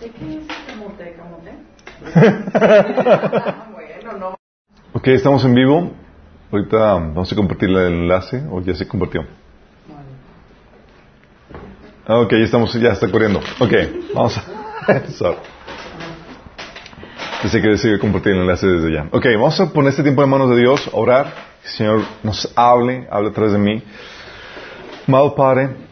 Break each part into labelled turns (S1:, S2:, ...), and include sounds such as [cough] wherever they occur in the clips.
S1: ¿De qué es camote? ¿Camote? [laughs] bueno, no.
S2: Ok, estamos en vivo. Ahorita vamos a compartir el enlace, o ya se compartió. Ah, Ok, ya estamos, ya está corriendo. Ok, vamos a... [laughs] Sorry. Dice que decide compartir el enlace desde ya. Ok, vamos a poner este tiempo en manos de Dios, orar. Que el Señor nos hable, hable a través de mí. Amado Padre,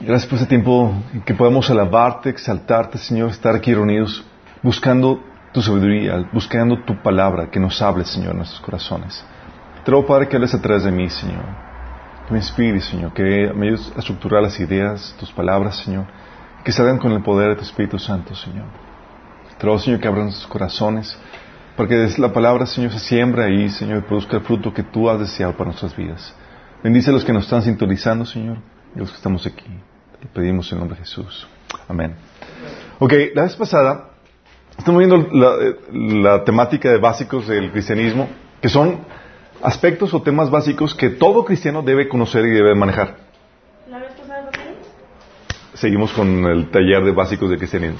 S2: gracias por este tiempo en que podemos alabarte, exaltarte, Señor, estar aquí reunidos, buscando tu sabiduría, buscando tu palabra, que nos hable, Señor, en nuestros corazones. Te ruego, Padre, que hables a través de mí, Señor. Que me inspires, Señor, que me ayudes a estructurar las ideas, tus palabras, Señor, que salgan con el poder de tu Espíritu Santo, Señor. Te ruego, Señor, que abran nuestros corazones, para que la palabra, Señor, se siembra ahí, Señor, y produzca el fruto que tú has deseado para nuestras vidas. Bendice a los que nos están sintonizando, Señor, y a los que estamos aquí. Te lo pedimos en el nombre de Jesús. Amén. Ok, la vez pasada estamos viendo la, la temática de básicos del cristianismo, que son aspectos o temas básicos que todo cristiano debe conocer y debe manejar.
S1: ¿La vez pasada?
S2: Seguimos con el taller de básicos del cristianismo.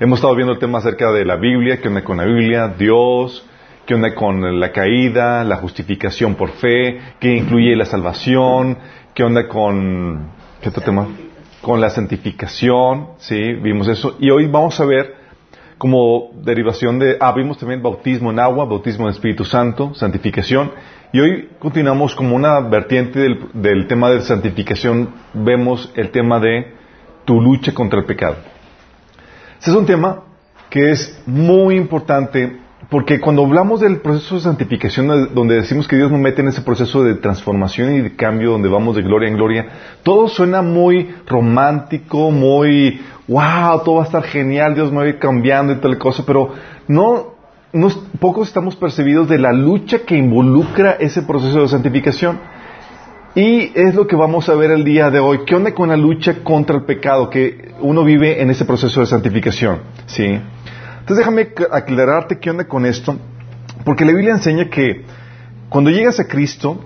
S2: Hemos estado viendo el tema acerca de la Biblia, qué onda con la Biblia, Dios, qué onda con la caída, la justificación por fe, qué incluye la salvación, qué onda con... ¿Qué otro tema? Con la santificación, sí, vimos eso. Y hoy vamos a ver como derivación de... Ah, vimos también bautismo en agua, bautismo en Espíritu Santo, santificación. Y hoy continuamos como una vertiente del, del tema de santificación, vemos el tema de tu lucha contra el pecado. Este es un tema que es muy importante porque cuando hablamos del proceso de santificación, donde decimos que Dios nos mete en ese proceso de transformación y de cambio, donde vamos de gloria en gloria, todo suena muy romántico, muy, wow, todo va a estar genial, Dios me va a ir cambiando y tal cosa, pero no, no pocos estamos percibidos de la lucha que involucra ese proceso de santificación. Y es lo que vamos a ver el día de hoy. ¿Qué onda con la lucha contra el pecado que uno vive en ese proceso de santificación? ¿Sí? Entonces déjame aclararte qué onda con esto, porque la Biblia enseña que cuando llegas a Cristo,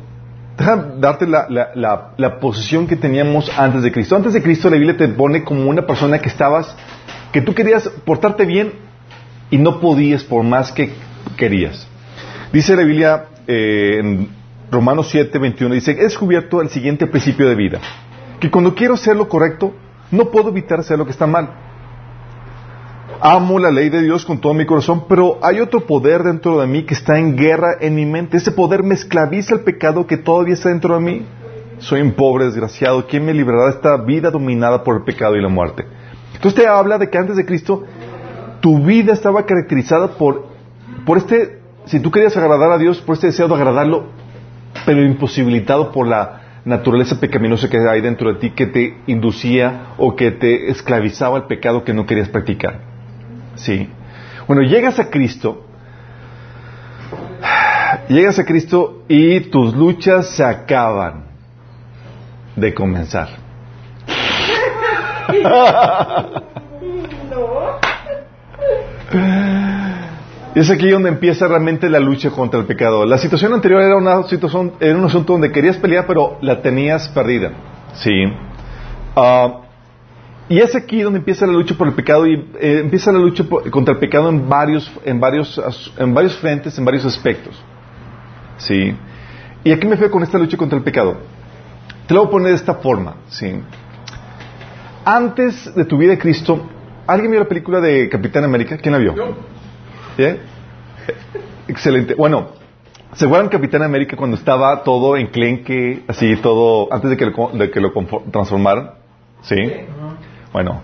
S2: déjame darte la, la, la, posición que teníamos antes de Cristo. Antes de Cristo la Biblia te pone como una persona que estabas, que tú querías portarte bien y no podías por más que querías. Dice la Biblia eh, en Romanos 7, 21, dice, he descubierto el siguiente principio de vida, que cuando quiero hacer lo correcto, no puedo evitar hacer lo que está mal. Amo la ley de Dios con todo mi corazón, pero hay otro poder dentro de mí que está en guerra en mi mente. Ese poder me esclaviza el pecado que todavía está dentro de mí. Soy un pobre desgraciado. ¿Quién me librará de esta vida dominada por el pecado y la muerte? Entonces te habla de que antes de Cristo tu vida estaba caracterizada por, por este, si tú querías agradar a Dios, por este deseo de agradarlo, pero imposibilitado por la naturaleza pecaminosa que hay dentro de ti que te inducía o que te esclavizaba al pecado que no querías practicar. Sí. Bueno, llegas a Cristo, llegas a Cristo y tus luchas se acaban de comenzar. Y es aquí donde empieza realmente la lucha contra el pecado. La situación anterior era una situación, era un asunto donde querías pelear, pero la tenías perdida. Sí. Uh, y es aquí donde empieza la lucha por el pecado y eh, empieza la lucha por, contra el pecado en varios, en varios, en varios frentes, en varios aspectos. Sí. Y aquí me fui con esta lucha contra el pecado. Te lo voy a poner de esta forma. Sí. Antes de tu vida de Cristo, ¿alguien vio la película de Capitán América? ¿Quién la vio? ¿Sí? [laughs] Excelente. Bueno, ¿se acuerdan Capitán América cuando estaba todo enclenque, así todo, antes de que lo, de que lo transformaran? ¿Sí? Bueno,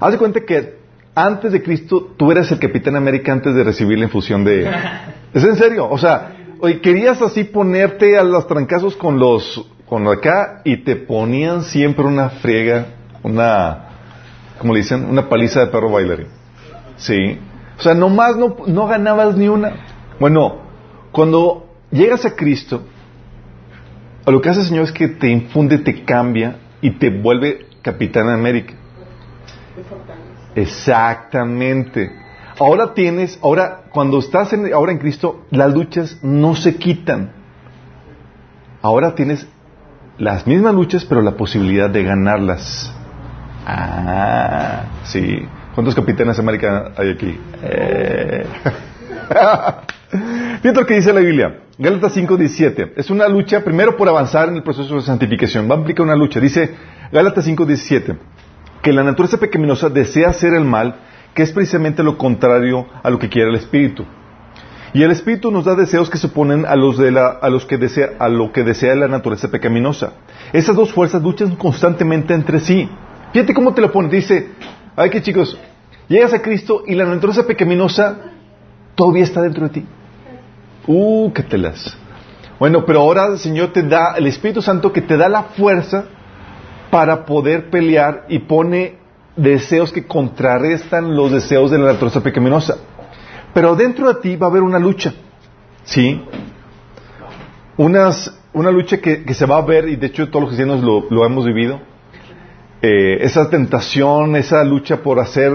S2: haz de cuenta que antes de Cristo tú eras el Capitán América antes de recibir la infusión de... [laughs] ¿Es en serio? O sea, oye, querías así ponerte a los trancazos con los con lo acá y te ponían siempre una friega, una, ¿cómo le dicen? Una paliza de perro bailarín. Sí. O sea, nomás no, no ganabas ni una. Bueno, cuando llegas a Cristo, lo que hace el Señor es que te infunde, te cambia y te vuelve Capitán América. Exactamente. Ahora tienes, ahora cuando estás en, ahora en Cristo, las luchas no se quitan. Ahora tienes las mismas luchas, pero la posibilidad de ganarlas. Ah, sí. ¿Cuántos capitanes de América hay aquí? Eh. [laughs] Lo que dice la Biblia. Gálatas 5.17. Es una lucha, primero por avanzar en el proceso de santificación. Va a implicar una lucha. Dice Gálatas 5.17 que la naturaleza pecaminosa desea hacer el mal, que es precisamente lo contrario a lo que quiere el Espíritu. Y el Espíritu nos da deseos que se oponen a los de la, a los que desea, a lo que desea la naturaleza pecaminosa. Esas dos fuerzas luchan constantemente entre sí. Fíjate cómo te lo pone. Dice, ay que chicos, llegas a Cristo y la naturaleza pecaminosa todavía está dentro de ti. Uh, qué telas. Bueno, pero ahora el Señor te da, el Espíritu Santo que te da la fuerza para poder pelear y pone deseos que contrarrestan los deseos de la naturaleza pecaminosa. Pero dentro de ti va a haber una lucha. ¿Sí? Una lucha que, se va a ver, y de hecho todos los cristianos lo, hemos vivido. Eh, esa tentación, esa lucha por hacer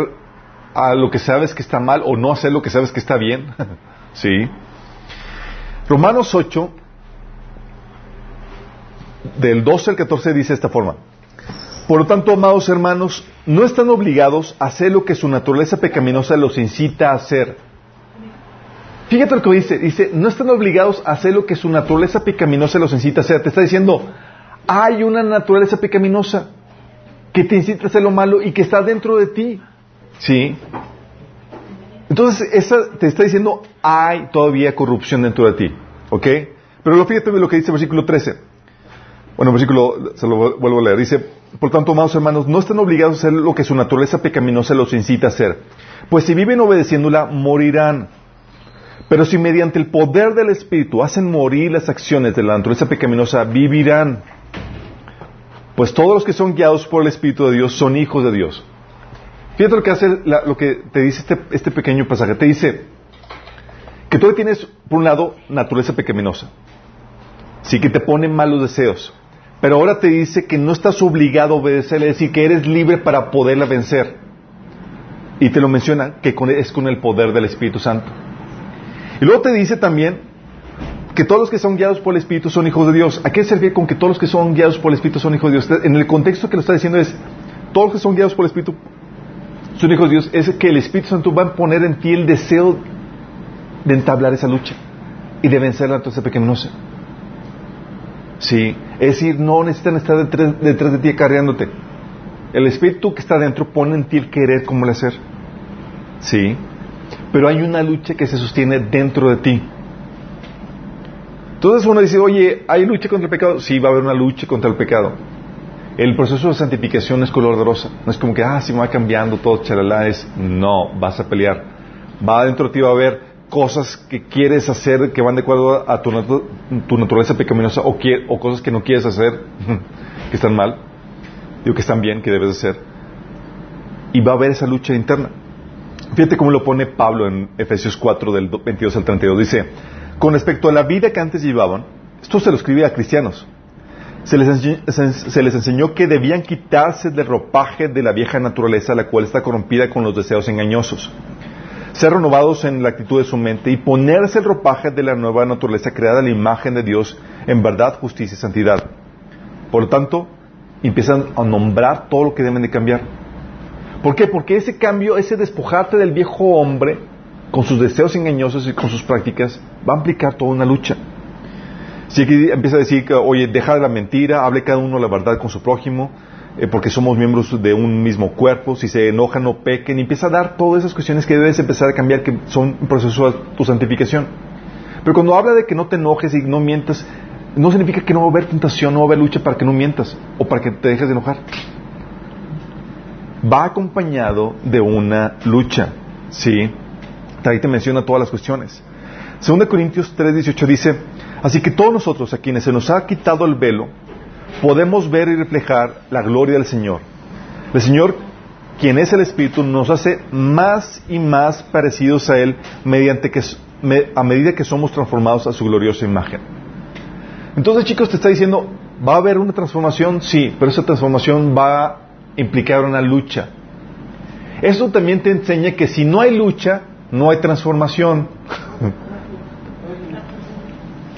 S2: a lo que sabes que está mal o no hacer lo que sabes que está bien. [laughs] ¿Sí? Romanos 8, del 12 al 14 dice de esta forma. Por lo tanto, amados hermanos, no están obligados a hacer lo que su naturaleza pecaminosa los incita a hacer. Fíjate lo que dice, dice, no están obligados a hacer lo que su naturaleza pecaminosa los incita a hacer. Te está diciendo, hay una naturaleza pecaminosa que te incita a hacer lo malo y que está dentro de ti. ¿Sí? Entonces, esa te está diciendo, hay todavía corrupción dentro de ti. ¿Ok? Pero lo fíjate lo que dice el versículo 13. Bueno, versículo, se lo vuelvo a leer. Dice, por tanto, amados hermanos, no están obligados a hacer lo que su naturaleza pecaminosa los incita a hacer. Pues si viven obedeciéndola, morirán. Pero si mediante el poder del Espíritu hacen morir las acciones de la naturaleza pecaminosa, vivirán. Pues todos los que son guiados por el Espíritu de Dios son hijos de Dios. Fíjate lo que hace, lo que te dice este, este, pequeño pasaje. Te dice que tú tienes, por un lado, naturaleza pecaminosa. Sí, que te pone malos deseos. Pero ahora te dice que no estás obligado a obedecerle, es decir, que eres libre para poderla vencer. Y te lo menciona que es con el poder del Espíritu Santo. Y luego te dice también que todos los que son guiados por el Espíritu son hijos de Dios. ¿A qué servir con que todos los que son guiados por el Espíritu son hijos de Dios? En el contexto que lo está diciendo es, todos los que son guiados por el Espíritu son hijos de Dios, es que el Espíritu Santo va a poner en ti el deseo de entablar esa lucha y de vencer la naturaleza pecaminosa. Sí, es decir, no necesitan estar detrás, detrás de ti acarreándote. El Espíritu que está dentro pone en ti el querer como el hacer. Sí, pero hay una lucha que se sostiene dentro de ti. Entonces uno dice, oye, ¿hay lucha contra el pecado? Sí, va a haber una lucha contra el pecado. El proceso de santificación es color de rosa. No es como que, ah, si me va cambiando todo, chalala, es, no, vas a pelear. Va dentro de ti, va a haber cosas que quieres hacer que van de acuerdo a tu, naturaleza pecaminosa o, o, cosas que no quieres hacer, [laughs] que están mal, digo que están bien, que debes hacer. Y va a haber esa lucha interna. Fíjate cómo lo pone Pablo en Efesios 4, del 22 al 32. Dice, con respecto a la vida que antes llevaban, esto se lo escribía a cristianos, se les, enseñó, que debían quitarse del ropaje de la vieja naturaleza, la cual está corrompida con los deseos engañosos, ser renovados en la actitud de su mente y ponerse el ropaje de la nueva naturaleza creada a la imagen de Dios en verdad, justicia y santidad. Por lo tanto, empiezan a nombrar todo lo que deben de cambiar. ¿Por qué? Porque ese cambio, ese despojarte del viejo hombre, con sus deseos engañosos y con sus prácticas, va a implicar toda una lucha. Si aquí empieza a decir oye, deja de la mentira, hable cada uno la verdad con su prójimo, eh, porque somos miembros de un mismo cuerpo, si se enojan no pequen, y empieza a dar todas esas cuestiones que debes empezar a cambiar, que son un proceso de tu santificación. Pero cuando habla de que no te enojes y no mientas, no significa que no va a haber tentación, no va a haber lucha para que no mientas o para que te dejes de enojar. Va acompañado de una lucha, ¿sí? Ahí te menciona todas las cuestiones. 2 Corintios 3:18 dice, Así que todos nosotros a quienes se nos ha quitado el velo, podemos ver y reflejar la gloria del Señor. El Señor, quien es el Espíritu, nos hace más y más parecidos a Él mediante que, a medida que somos transformados a su gloriosa imagen. Entonces, chicos, te está diciendo, ¿va a haber una transformación? Sí, pero esa transformación va a implicar una lucha. Eso también te enseña que si no hay lucha, no hay transformación.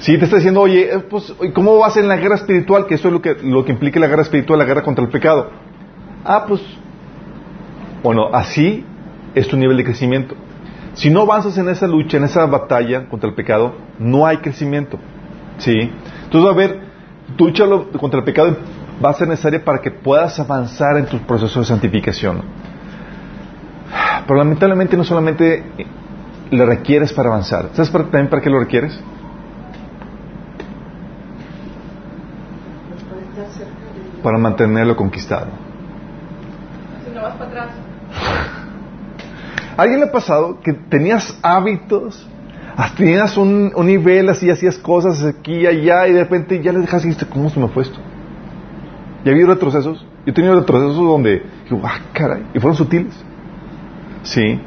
S2: Sí, te está diciendo, oye, eh, pues, ¿cómo vas en la guerra espiritual? Que eso es lo que, lo que implica la guerra espiritual, la guerra contra el pecado. Ah, pues, bueno, así es tu nivel de crecimiento. Si no avanzas en esa lucha, en esa batalla contra el pecado, no hay crecimiento. ¿Sí? Entonces a haber, tu lucha contra el pecado va a ser necesaria para que puedas avanzar en tu proceso de santificación. Pero lamentablemente no solamente le requieres para avanzar. ¿Sabes también para qué lo requieres? Para mantenerlo conquistado.
S1: Si no vas para atrás. [laughs]
S2: alguien le ha pasado que tenías hábitos, tenías un, nivel así, hacías cosas aquí y allá y de repente ya le dejas y dijiste, ¿cómo se me fue esto? ¿Y ha habido retrocesos? Yo he tenido retrocesos donde digo, ah, caray, y fueron sutiles. Sí.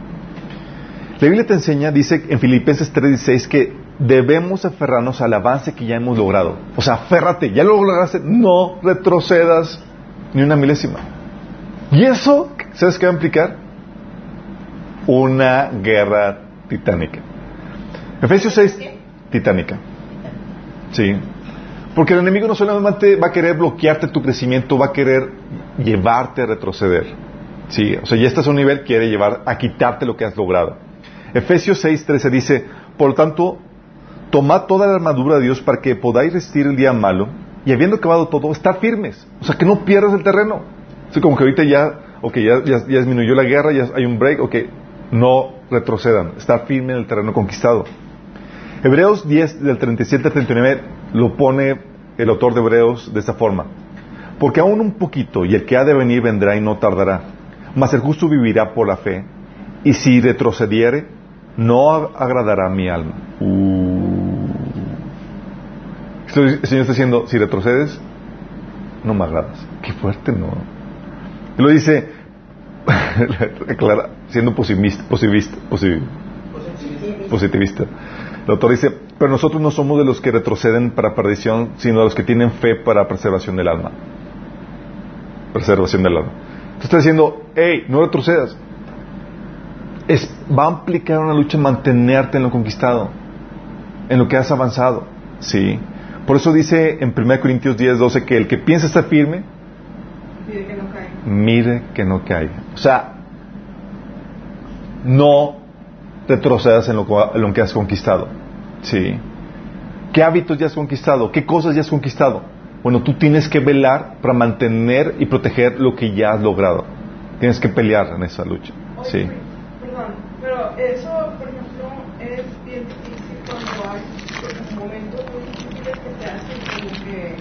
S2: La Biblia te enseña, dice en Filipenses 3:16 que debemos aferrarnos al avance que ya hemos logrado. O sea, aférrate, ya lo lograste, no retrocedas ni una milésima. ¿Y eso, sabes qué va a implicar? Una guerra titánica. Efesios 6, titánica. Sí. Porque el enemigo no solamente va a querer bloquearte tu crecimiento, va a querer llevarte a retroceder. Sí, o sea, ya estás a un nivel, quiere llevar a quitarte lo que has logrado. Efesios 6:13 dice, por lo tanto, tomad toda la armadura de Dios para que podáis resistir el día malo y habiendo acabado todo, estar firmes. O sea, que no pierdas el terreno. Así como que ahorita ya, ok, ya, ya, disminuyó la guerra, ya hay un break, ok, no retrocedan, estar firme en el terreno conquistado. Hebreos 10, del 37 al 39, lo pone el autor de Hebreos de esta forma. Porque aún un poquito, y el que ha de venir vendrá y no tardará. Mas el justo vivirá por la fe, y si retrocediere, no agradará mi alma. Uh. El Señor está diciendo, si retrocedes, no me agradas. Qué fuerte, ¿no? Y lo dice, [laughs] siendo positivista, positivista, positivista. El autor dice, pero nosotros no somos de los que retroceden para perdición, sino de los que tienen fe para preservación del alma. Preservación del alma. Entonces está diciendo, hey, no retrocedas. Es, va a implicar una lucha en mantenerte en lo conquistado, en lo que has avanzado. Sí. Por eso dice en 1 Corintios 10, 12 que el que piensa estar firme,
S1: mire que no caiga.
S2: Mire que no caiga. O sea, no retrocedas en lo, en lo que has conquistado. Sí. ¿Qué hábitos ya has conquistado? ¿Qué cosas ya has conquistado? Bueno, tú tienes que velar para mantener y proteger lo que ya has logrado. Tienes que pelear en esa lucha. Sí.
S1: Perdón, pero eso, por ejemplo, es bien difícil cuando hay que como que,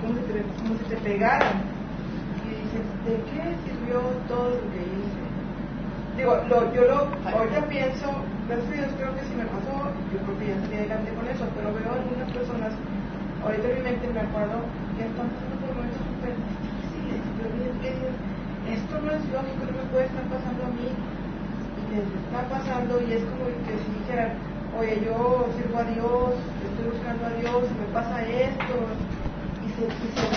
S1: como si te, como si te pegaran. Y dices, ¿de qué sirvió todo lo que hice? Digo, lo, yo lo, ahorita pienso, gracias a Dios creo que si me pasó, yo creo que ya salí adelante con eso, pero veo algunas personas, ahorita en mi mente me acuerdo que están pasando por momentos súper difíciles, bien que esto no es lógico, no me puede estar pasando a mí, y les está pasando, y es como que si dijeran, oye, yo sirvo a Dios, estoy buscando a Dios, y me pasa esto, y se, y se.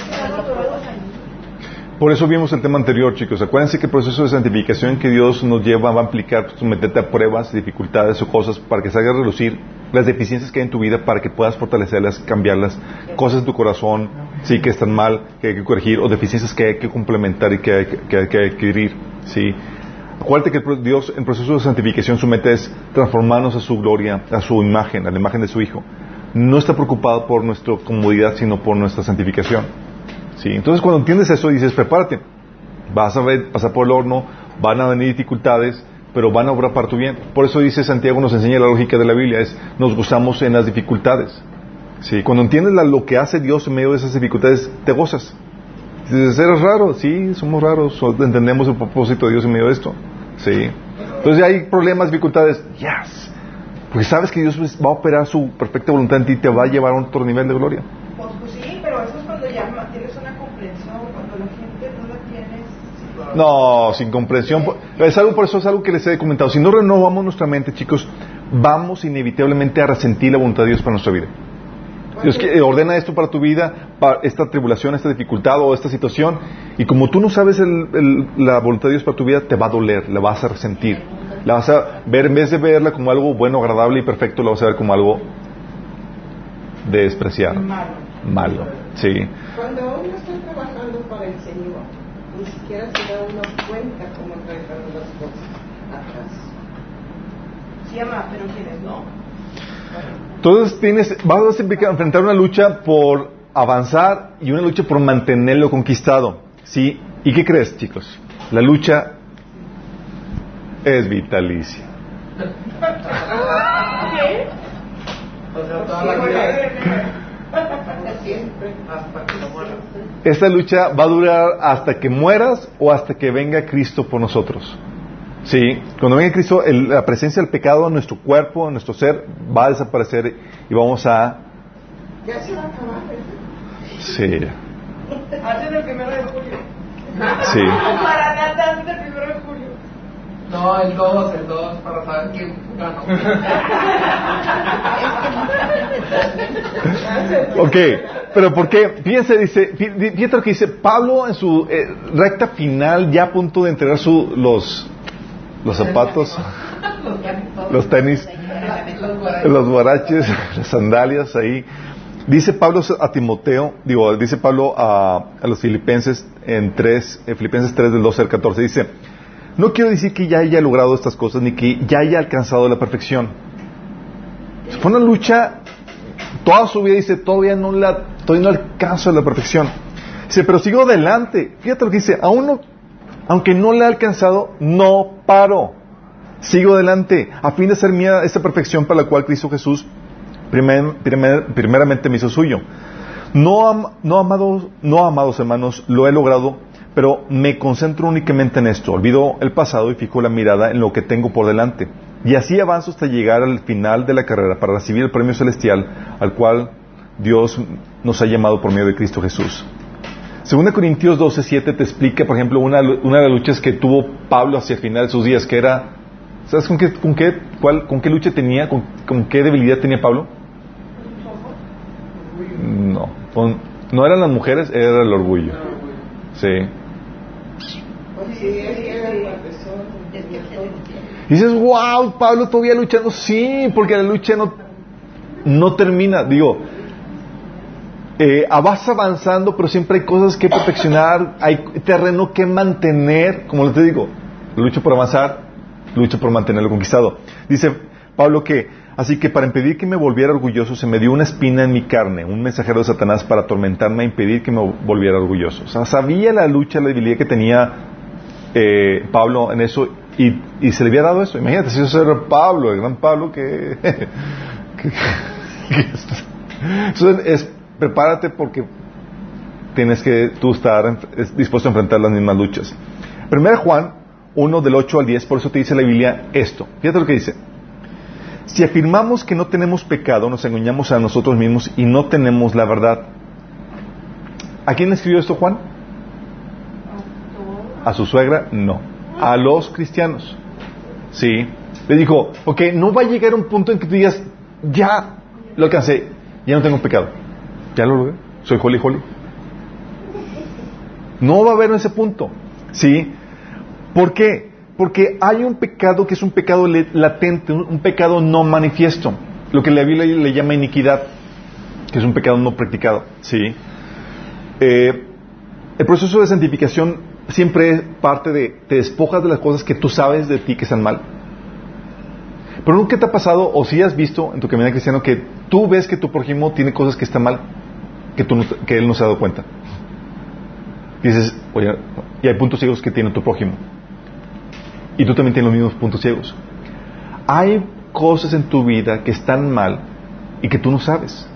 S2: Por eso vimos el tema anterior, chicos. Acuérdense que el proceso de santificación que Dios nos lleva va a implicar someterte a pruebas, dificultades o cosas para que salga a relucir las deficiencias que hay en tu vida para que puedas fortalecerlas, cambiarlas, cosas en tu corazón, sí, que están mal, que hay que corregir, o deficiencias que hay que complementar y que hay que, hay que adquirir, sí. Acuérdate que Dios en proceso de santificación su meta es transformarnos a su gloria, a su imagen, a la imagen de su Hijo. No está preocupado por nuestra comodidad, sino por nuestra santificación. ¿Sí? Entonces cuando entiendes eso dices, prepárate, vas a ver, pasar por el horno, van a venir dificultades, pero van a obrar para tu bien. Por eso dice Santiago, nos enseña la lógica de la Biblia, es nos gozamos en las dificultades. ¿Sí? Cuando entiendes lo que hace Dios en medio de esas dificultades, te gozas. Dices, ¿eres raro? Sí, somos raros, entendemos el propósito de Dios en medio de esto. ¿Sí? Entonces hay problemas, dificultades, yes. Porque sabes que Dios va a operar su perfecta voluntad en ti y te va a llevar a otro nivel de gloria.
S1: Pues, pues sí, pero eso es cuando ya tienes una comprensión, cuando la gente no la tienes.
S2: No, sin comprensión. Es algo, por eso es algo que les he comentado. Si no renovamos nuestra mente, chicos, vamos inevitablemente a resentir la voluntad de Dios para nuestra vida. Dios que ordena esto para tu vida, para esta tribulación, esta dificultad o esta situación, y como tú no sabes el, el, la voluntad de Dios para tu vida, te va a doler, la vas a resentir. La vas a ver, en vez de verla como algo bueno, agradable y perfecto, la vas a ver como algo de despreciar.
S1: Malo.
S2: Malo, sí.
S3: Cuando uno está trabajando para el Señor, ni siquiera se da uno cuenta cómo tratan las cosas.
S1: Sí ama, pero quienes no.
S2: Entonces tienes, vas a enfrentar una lucha por avanzar y una lucha por mantenerlo conquistado. ¿Sí? ¿Y qué crees, chicos? La lucha es vitalicia. Esta lucha va a durar hasta que mueras o hasta que venga Cristo por nosotros. Sí, cuando venga Cristo, el- la presencia del pecado en nuestro cuerpo, en nuestro ser, va a desaparecer y vamos a...
S3: Ya se va a acabar.
S2: Sí,
S1: Antes del primero de julio.
S2: sí.
S1: Para nada, antes del primero de julio.
S3: No, el 2, el 2, para saber quién ganó. [laughs]
S2: Ok, pero ¿por qué? Fíjense, dice, fí- fíjate lo que dice Pablo en su eh, recta final, ya a punto de entregar su, los, los zapatos, los tenis,
S3: Los guaraches. [laughs]
S2: las sandalias ahí. Dice Pablo a Timoteo, digo, dice Pablo a, los filipenses en 3, en Filipenses 3 del 12 al 14, dice, no quiero decir que ya haya logrado estas cosas ni que ya haya alcanzado la perfección. Fue una lucha toda su vida, dice, todavía no la, todavía no alcanzo la perfección. Dice, pero sigo adelante. Fíjate lo que dice, aún no, aunque no la he alcanzado, no paro. Sigo adelante, a fin de ser mía esta perfección para la cual Cristo Jesús primer- primer- primeramente me hizo suyo. No, am- no, no, amados hermanos, lo he logrado, pero me concentro únicamente en esto. Olvido el pasado y fijo la mirada en lo que tengo por delante. Y así avanzo hasta llegar al final de la carrera para recibir el premio celestial al cual Dios nos ha llamado por medio de Cristo Jesús. Segunda Corintios 12, 7 te explica, por ejemplo, una, de las luchas que tuvo Pablo hacia el final de sus días, que era, ¿sabes con qué, con qué, cuál, con qué lucha tenía, con, qué debilidad tenía Pablo? No, con- no eran las mujeres, era el orgullo. Sí. Y dices, wow, Pablo todavía luchando. Sí, porque la lucha no termina. Digo, eh, vas avanzando, pero siempre hay cosas que perfeccionar, hay terreno que mantener. Como les digo, lucho por avanzar, lucho por mantenerlo conquistado. Dice Pablo que, así que para impedir que me volviera orgulloso, se me dio una espina en mi carne, un mensajero de Satanás para atormentarme e impedir que me volviera orgulloso. O sea, sabía la lucha, la debilidad que tenía eh, Pablo en eso y, se le había dado eso. Imagínate, si eso era Pablo, el gran Pablo que... [laughs] que- [laughs] es, prepárate porque tienes que tú estar dispuesto a enfrentar las mismas luchas. Primera Juan 1 del 8 al 10, por eso te dice la Biblia esto. Fíjate lo que dice. Si afirmamos que no tenemos pecado, nos engañamos a nosotros mismos y no tenemos la verdad. ¿A quién escribió esto Juan? A su suegra, no. A los cristianos. Sí. Le dijo, ok, no va a llegar un punto en que tú digas, ya lo alcancé, ya no tengo pecado. Ya lo logré. Soy holy holy. No va a haber ese punto. ¿Sí? ¿Por qué? Porque hay un pecado que es un pecado latente, un, pecado no manifiesto. Lo que la Biblia le llama iniquidad, que es un pecado no practicado. ¿Sí? Eh, el proceso de santificación siempre parte de, te despojas de las cosas que tú sabes de ti que están mal. Pero nunca te ha pasado, o si has visto en tu camino cristiano, que tú ves que tu prójimo tiene cosas que están mal, que, que él no se ha dado cuenta. Y dices, oye, y hay puntos ciegos que tiene tu prójimo. Y tú también tienes los mismos puntos ciegos. Hay cosas en tu vida que están mal y que tú no sabes.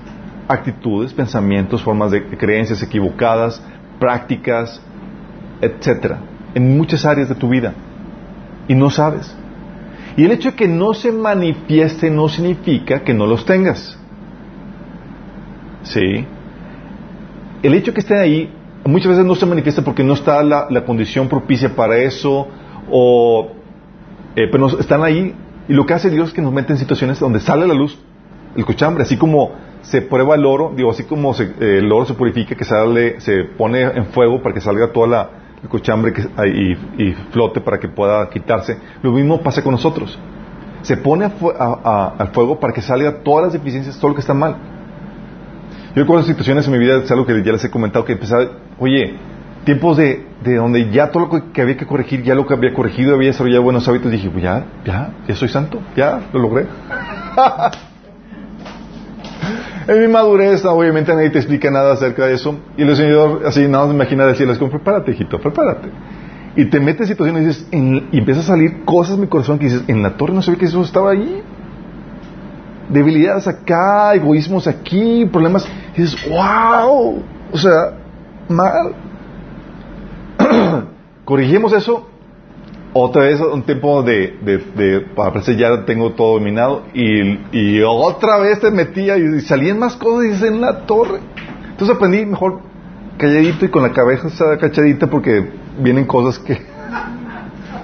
S2: Actitudes, pensamientos, formas de creencias equivocadas, prácticas, etcétera, en muchas áreas de tu vida. Y no sabes. Y el hecho de que no se manifieste no significa que no los tengas. ¿Sí? El hecho de que estén ahí muchas veces no se manifiesta porque no está la, condición propicia para eso, o, eh, pero están ahí. Y lo que hace Dios es que nos mete en situaciones donde sale la luz el cochambre, así como se prueba el oro, digo, así como se- eh, el oro se purifica, que sale, se pone en fuego para que salga toda la cochambre que, y, flote para que pueda quitarse. Lo mismo pasa con nosotros. Se pone a- a- al fuego para que salga todas las deficiencias, todo lo que está mal. Yo recuerdo situaciones en mi vida, es algo que ya les he comentado, que empezaba, oye, tiempos de, de donde ya todo lo que había que corregir, ya lo que había corregido, había desarrollado buenos hábitos, dije, pues ya, ya, ya soy santo, ya lo logré. [laughs] en mi madurez, obviamente nadie te explica nada acerca de eso, y el Señor así nada más imagina decirles, como, prepárate, hijito, prepárate. Y te metes en situaciones y, dices, en, y empiezas a salir cosas en mi corazón que dices, en la torre no sabía que eso estaba ahí. Debilidades acá, egoísmos aquí, problemas. Y dices, wow, o sea, mal. [clears throat] Corrigimos eso. Otra vez un tiempo de, para parecer ya tengo todo dominado y, otra vez te metía y, salían más cosas y en la torre. Entonces aprendí mejor calladito y con la cabeza cachadita porque vienen cosas que... [laughs]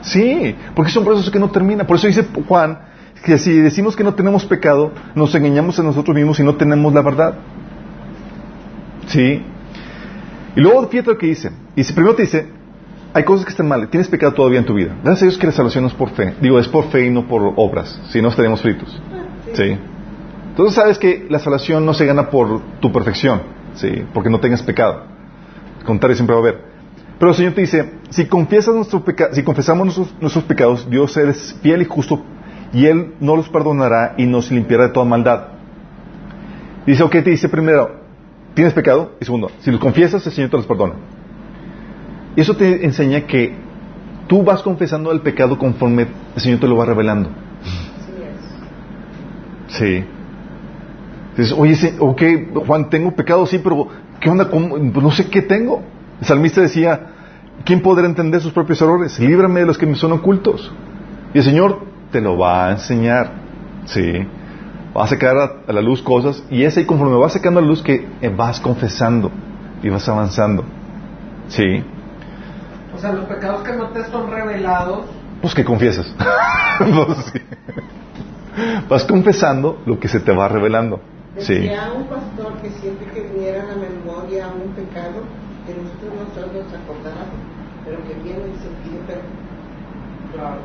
S2: Sí, porque son procesos que no terminan. Por eso dice Juan que si decimos que no tenemos pecado, nos engañamos a nosotros mismos y no tenemos la verdad. Sí. Y luego fíjate lo que dice. Y primero te dice, hay cosas que están mal, tienes pecado todavía en tu vida. Gracias a Dios que la salvación no es por fe. Digo, es por fe y no por obras. Si no, estaríamos fritos. Sí. Entonces sabes que la salvación no se gana por tu perfección. Sí. Porque no tengas pecado. Contar siempre va a haber. Pero el Señor te dice, si, confiesas nuestro si confesamos nuestros, nuestros pecados, Dios es fiel y justo y Él no los perdonará y nos limpiará de toda maldad. Dice, ok, te dice primero, ¿tienes pecado? Y segundo, si los confiesas, el Señor te los perdona. Y eso te enseña que tú vas confesando el pecado conforme el Señor te lo va revelando. Sí. Dices, oye, ok, Juan, tengo pecado, sí, pero ¿qué onda? Pues no sé qué tengo. El salmista decía, ¿quién podrá entender sus propios errores? Líbrame de los que me son ocultos. Y el Señor te lo va a enseñar. Sí. Va a sacar a, la luz cosas y ese conforme va sacando a la luz que vas confesando y vas avanzando. Sí.
S3: O sea, los pecados que no te son revelados.
S2: Pues que confiesas. [laughs] Pues vas confesando lo que se te va revelando.
S4: Sí. a un pastor que siempre que viniera a la memoria un pecado, que nosotros no nos acordáramos, pero que viene y se pide perdón. Claro.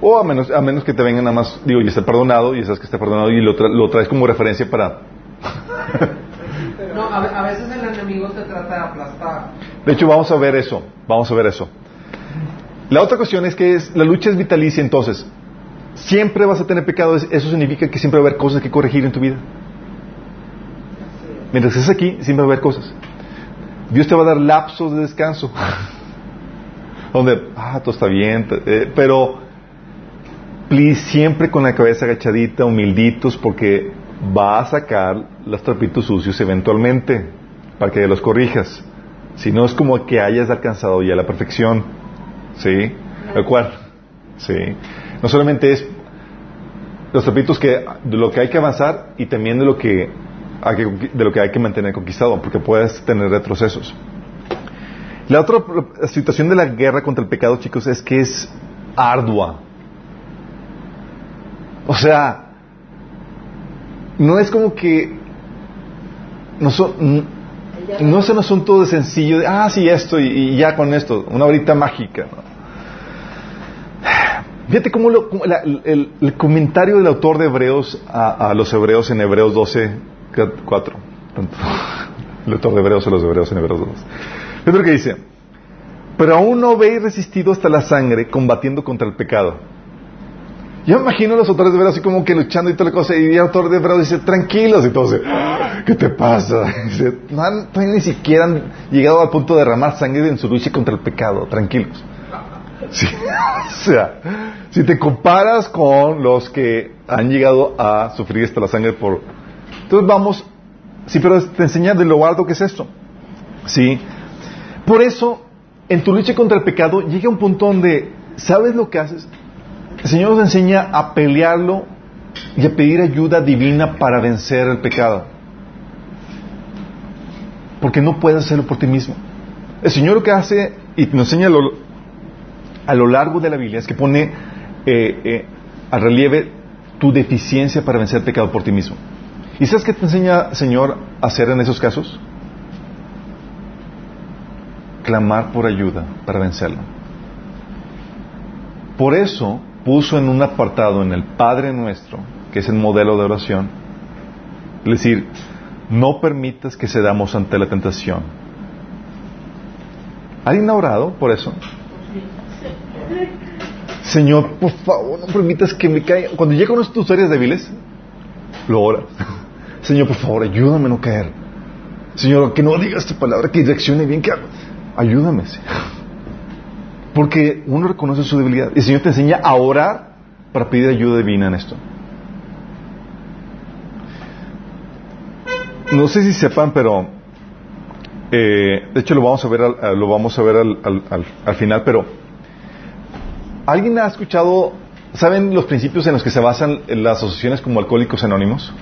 S2: O a menos, a menos que te vengan nada más, digo, y está perdonado, y sabes que está perdonado, y lo, lo traes como referencia para... [laughs]
S3: no, a, veces el enemigo te trata de aplastar.
S2: De hecho, vamos a ver eso, vamos a ver eso. La otra cuestión es que la lucha es vitalicia, entonces, siempre vas a tener pecado, eso significa que siempre va a haber cosas que corregir en tu vida. Mientras estés aquí, siempre va a haber cosas. Dios te va a dar lapsos de descanso [laughs] donde, ah, todo está bien, eh, pero please, siempre con la cabeza agachadita, humilditos, porque va a sacar los trapitos sucios eventualmente, para que los corrijas. Si no es como que hayas alcanzado ya la perfección, ¿sí? El cual, ¿sí? No solamente es los trapitos que, de lo que hay que avanzar y también de lo que, de lo que hay que mantener conquistado, porque puedes tener retrocesos. La otra situación de la guerra contra el pecado, chicos, es que es ardua. O sea, no es como que no, no es un asunto de sencillo, de, ah, sí, esto y, ya con esto, una horita mágica. [sighs] Fíjate cómo, el, comentario del autor de Hebreos a, los Hebreos en Hebreos 12, 4. [laughs] El autor de Hebreos a los Hebreos en Hebreos 12. Es lo que dice. Pero aún no habéis resistido hasta la sangre combatiendo contra el pecado. Yo imagino a los autores de Hebreos así como que luchando y toda la cosa. Y el autor de Hebreos dice, tranquilos. Y todo dice, ah, ¿qué te pasa? [laughs] dice, no han, ni siquiera llegado al punto de derramar sangre en su lucha contra el pecado. Tranquilos. [laughs] o sea, si te comparas con los que han llegado a sufrir hasta la sangre por... Entonces vamos, sí, pero te enseña de lo alto que es esto. Sí, por eso, en tu lucha contra el pecado, llega un punto donde, ¿sabes lo que haces? El Señor nos enseña a pelearlo y a pedir ayuda divina para vencer el pecado. Porque no puedes hacerlo por ti mismo. El Señor lo que hace y nos enseña a lo largo de la Biblia es que pone eh, eh, a relieve tu deficiencia para vencer el pecado por ti mismo. ¿Y sabes qué te enseña, Señor, a hacer en esos casos? clamar por ayuda para vencerlo. Por eso puso en un apartado en el Padre nuestro, que es el modelo de oración, es decir, no permitas que cedamos ante la tentación. ¿Alguien ha orado por eso? Señor, por favor, no permitas que me caiga. Cuando llegan unas tus áreas débiles, lo oras. [laughs] Señor, por favor, ayúdame a no caer. Señor, que no digas esta palabra, que reaccione bien, que ayúdame. Porque uno reconoce su debilidad. Y el Señor te enseña a orar para pedir ayuda divina en esto. No sé si sepan, pero eh, de hecho lo vamos a ver al, lo vamos a ver al final, pero ¿Alguien ha escuchado, saben los principios en los que se basan las asociaciones como Alcohólicos Anónimos?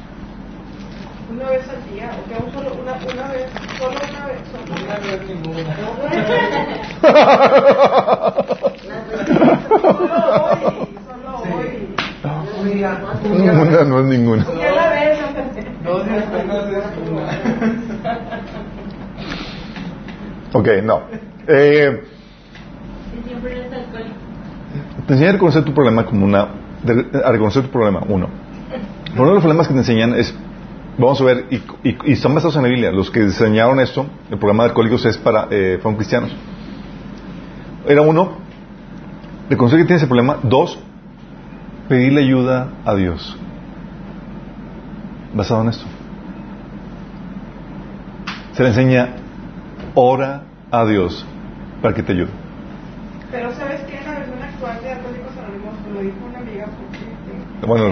S1: Una vez al día, o que solo una, una vez, solo una vez, solo una vez hoy.
S2: No, es ninguna.
S3: Una.
S2: Ok, no. Eh, te enseñan a reconocer tu problema como una a reconocer tu problema uno uno de los problemas que te enseñan es vamos a ver y, y, y están basados en la Biblia los que diseñaron esto el programa de alcohólicos es para eh, fueron cristianos era uno reconocer que tienes ese problema dos pedirle ayuda a Dios basado en esto se le enseña ora a Dios para que te ayude
S1: Pero ¿sabes qué? En la versión actual de Alcohólicos Anónimos, lo dijo una amiga, porque
S2: Bueno,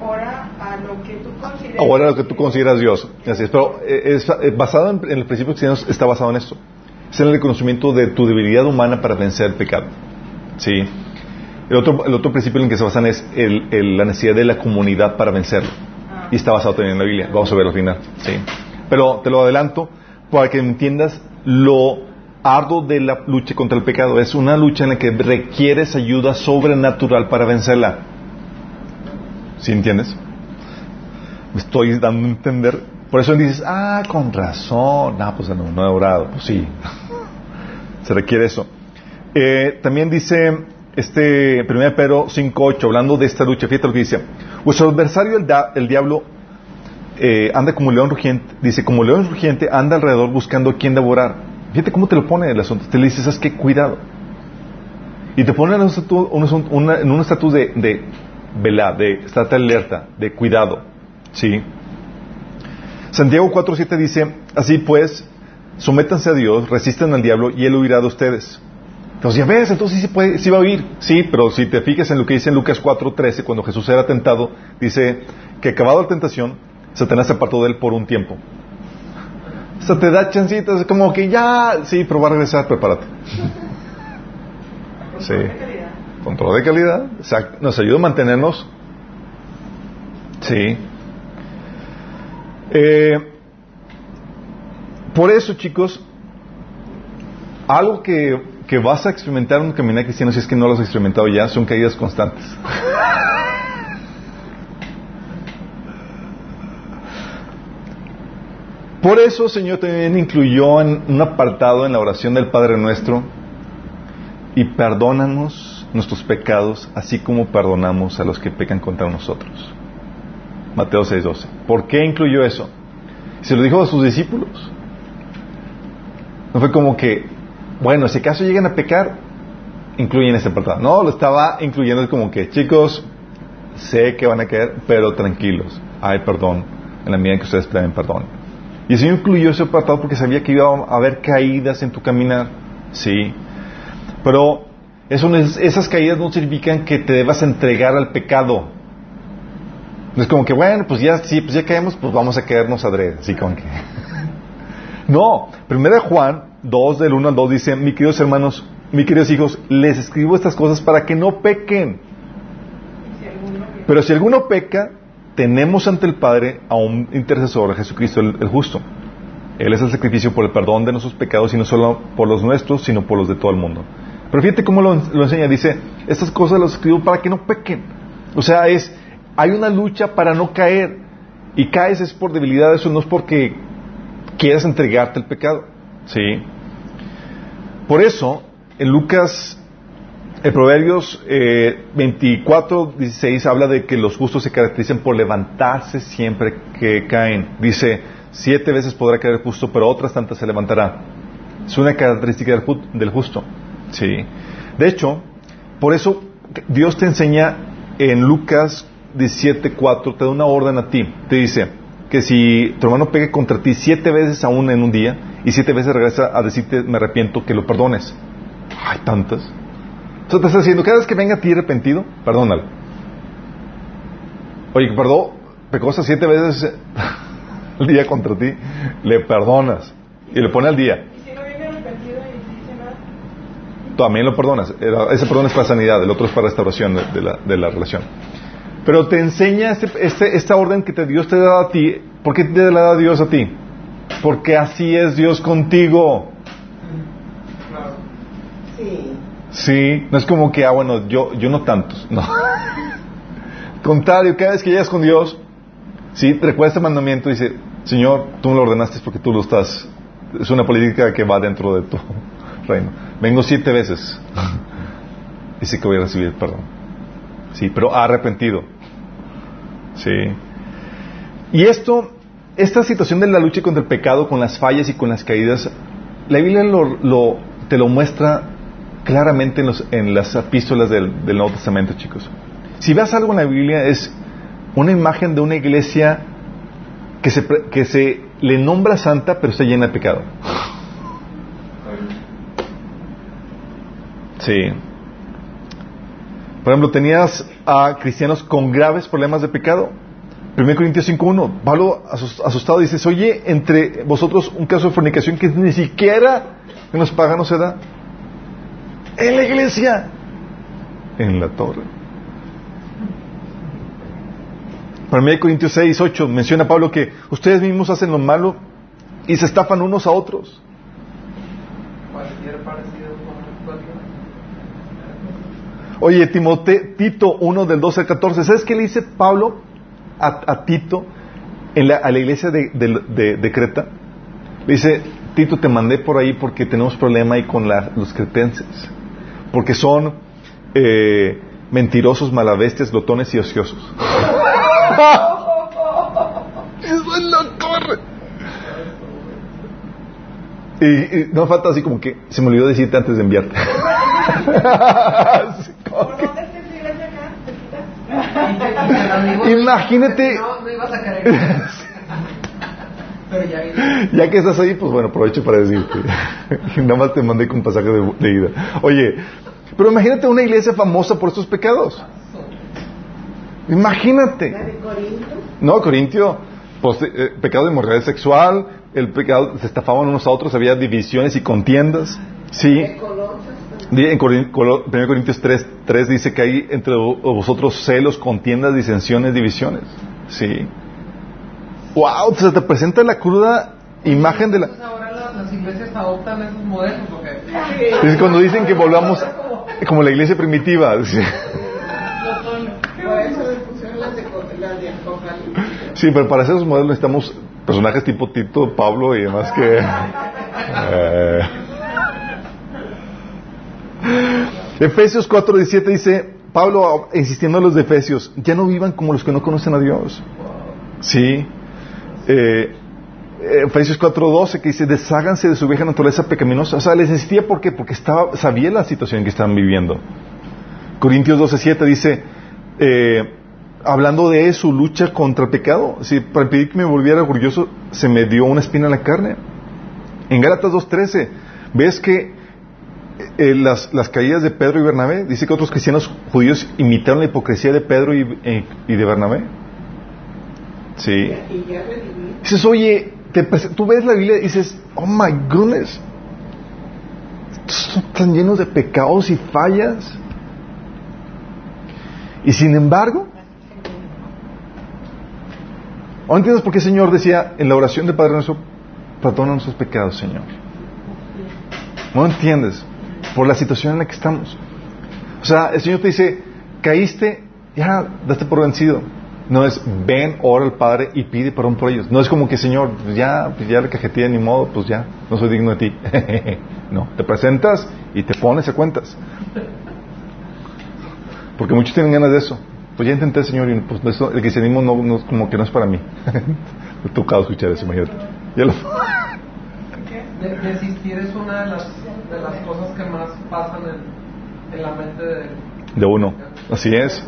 S1: ora a lo que tú consideres.
S2: Ahora lo que tú consideras Dios. Así es. Pero eh, es, eh, basado en, en el principio cristiano está basado en esto. Es el reconocimiento de tu debilidad humana para vencer el pecado. Sí. El otro, el otro principio en el que se basan es el- el- la necesidad de la comunidad para vencerlo.
S1: Ah.
S2: Y está basado también en la Biblia. Vamos a ver al final. Sí. Pero te lo adelanto para que entiendas lo arduo de la lucha contra el pecado. Es una lucha en la que requieres ayuda sobrenatural para vencerla. ¿Sí entiendes? Me estoy dando a entender. Por eso dices, ah, con razón. No, pues no, no he orado. Pues sí. [laughs] Se requiere eso. Eh, también dice este 1 Pedro 5.8, hablando de esta lucha, fíjate lo que dice. Vuestro adversario, el, da- el diablo, eh, anda como león rugiente. Dice, como león rugiente, anda alrededor buscando a quien devorar. Fíjate cómo te lo pone el asunto. Te le dices, ¿sabes qué? Cuidado. Y te pone en un estatus, un- un de, de velar, de estar alerta, de cuidado. ¿Sí? Santiago 4.7 dice, así pues, sométanse a Dios, resistan al diablo y él huirá de ustedes. Entonces, ya ves, entonces sí, se puede, sí va a huir. Sí, pero si te fijas en lo que dice en Lucas 4.13, cuando Jesús era tentado, dice que acabado la tentación, Satanás se apartó de él por un tiempo. O sea, te da chancitas, como que ya, sí, pero va a regresar, prepárate. Sí.
S1: Control de calidad.
S2: Control de calidad, exacto. Nos ayuda a mantenernos. Sí. Eh, por eso, chicos, algo que, que vas a experimentar en un caminar cristiano, si es que no lo has experimentado ya, son caídas constantes. Por eso, Señor, también incluyó en un apartado en la oración del Padre Nuestro, y perdónanos nuestros pecados, así como perdonamos a los que pecan contra nosotros. Mateo 6:12. ¿Por qué incluyó eso? Se lo dijo a sus discípulos. No fue como que, bueno, si acaso llegan a pecar, incluyen este apartado. No, lo estaba incluyendo como que, chicos, sé que van a caer, pero tranquilos, hay perdón en la medida que ustedes piden perdón. Y el Señor incluyó ese apartado porque sabía que iba a haber caídas en tu caminar. Sí. Pero esas caídas no significan que te debas entregar al pecado. No es como que, bueno, pues ya, sí, pues ya caemos, pues vamos a caernos adrede. Así como que. [laughs] no, primera de Juan 2, del 1 al 2 dice, mis queridos hermanos, mis queridos hijos, les escribo estas cosas para que no pequen. Pero si alguno peca, tenemos ante el Padre a un intercesor, a Jesucristo el, el justo. Él es el sacrificio por el perdón de nuestros pecados y no solo por los nuestros, sino por los de todo el mundo. Pero fíjate cómo lo, lo enseña. Dice, estas cosas las escribo para que no pequen. O sea, es, hay una lucha para no caer. Y caes es por debilidad, eso no es porque quieras entregarte al pecado. ¿Sí? Por eso, en Lucas el Proverbios eh, 24, 16 habla de que los justos se caracterizan por levantarse siempre que caen. Dice, Siete veces podrá caer el justo, pero otras tantas se levantará. Es una característica del justo. Sí. De hecho, por eso Dios te enseña en Lucas 17:4, te da una orden a ti. Te dice que si tu hermano pegue contra ti siete veces aún en un día y siete veces regresa a decirte me arrepiento, que lo perdones. Hay tantas. Entonces te está diciendo, cada vez que venga a ti arrepentido, perdónalo. Oye, que perdón, pecó hasta siete veces [laughs] al día contra ti, le perdonas y le pone al día.
S1: Y si no viene arrepentido y dice nada,
S2: También lo perdonas. Ese perdón es para sanidad, el otro es para restauración de, de la, de la relación. Pero te enseña este, este- esta orden que te- Dios te da a ti. ¿Por qué te la da Dios a ti? Porque así es Dios contigo.
S4: Sí.
S2: Sí, no es como que, ah, bueno, yo, yo no tantos. [laughs] No. Contrario, cada vez que llegas con Dios, sí, recuerda este mandamiento y dice, Señor, tú me lo ordenaste porque tú lo estás. Es una política que va dentro de tu [laughs] reino. Vengo siete veces. [laughs] Dice que voy a recibir perdón. Sí, pero arrepentido. Sí. Y esto, esta situación de la lucha contra el pecado, con las fallas y con las caídas, la Biblia lo, lo- te lo muestra claramente en, los- en las epístolas del, Nuevo Testamento, chicos. Si ves algo en la Biblia, es una imagen de una iglesia que se, que se le nombra santa, pero está llena de pecado. Sí. Por ejemplo, tenías a cristianos con graves problemas de pecado. 1 Corintios 5.1, Pablo asus- asustado dice, oye, entre vosotros un caso de fornicación que ni siquiera en los paganos se da. En la iglesia. En la torre. 1 Corintios 6, 8 menciona Pablo que ustedes mismos hacen lo malo y se estafan unos a otros.
S3: Cualquier parecido con la actualidad.
S2: Oye, Timote, Tito 1 del 12 al 14, ¿sabes qué le dice Pablo a, Tito en la, a la iglesia de, de- Creta? Le dice, Tito, te mandé por ahí porque tenemos problema ahí con los cretenses, porque son eh, mentirosos, malabestes, glotones y ociosos. [laughs] Eso es la torre. Y no falta así como que se me olvidó decirte antes de enviarte. [laughs] [laughs] Imagínate. [laughs]
S3: Ya
S2: que estás ahí, pues bueno, aprovecho para decirte. [laughs] Nada más te mandé con pasaje de, de ida. Oye, pero imagínate una iglesia famosa por estos pecados. Imagínate.
S4: de.
S2: No, Corintio, pues, eh, pecado de inmoralidad sexual, el pecado, se estafaban unos a otros, había divisiones y contiendas. Sí.
S4: Colosas.
S2: En Corin- Colo- 1 Corintios 3, 3 dice que hay entre vo- vosotros celos, contiendas, disensiones, divisiones. Sí. Wow, se te presenta la cruda imagen de la...
S3: Entonces ahora las, las iglesias adoptan esos modelos porque
S2: Es cuando dicen que volvamos [laughs] como la iglesia primitiva.
S4: Apocalipsis.
S2: Sí, pero para hacer esos modelos necesitamos personajes tipo Tito, Pablo y demás que... [laughs] Eh. Efesios 4.17 dice, Pablo insistiendo a los de Efesios, ya no vivan como los que no conocen a Dios. Sí. Eh, Efesios 4.12 que dice, desháganse de su vieja naturaleza pecaminosa. O sea, les insistía ¿por qué? Porque estaba, sabía la situación que estaban viviendo. Corintios 12.7 dice, eh, hablando de su lucha contra el pecado, si para impedir que me volviera orgulloso, se me dio una espina en la carne. En Gálatas 2.13, ves que eh, las, caídas de Pedro y Bernabé, dice que otros cristianos judíos imitaron la hipocresía de Pedro y, eh, de Bernabé. Sí. Dices, oye, tú ves la Biblia y dices, oh my goodness, tan llenos de pecados y fallas. Y sin embargo, ¿ahora entiendes por qué el Señor decía en la oración de Padre nuestro, perdona nuestros pecados, Señor? ¿No entiendes? Por la situación en la que estamos. O sea, el Señor te dice, caíste, ya, date por vencido. No es, ven, ora al Padre y pide perdón por ellos. No es como que, Señor, pues ya, pues ya le cajeteé, ni modo, pues ya, no soy digno de ti. [laughs] no, te presentas y te pones a cuentas. Porque muchos tienen ganas de eso. Pues ya intenté, Señor, y pues eso, el cristianismo no, no, como que no es para mí. [laughs] Me tocado escuchar eso, imagínate. Ya lo-.
S3: De- Desistir es una de las, de las cosas que más pasan en, en la mente de...
S2: de uno. Así es.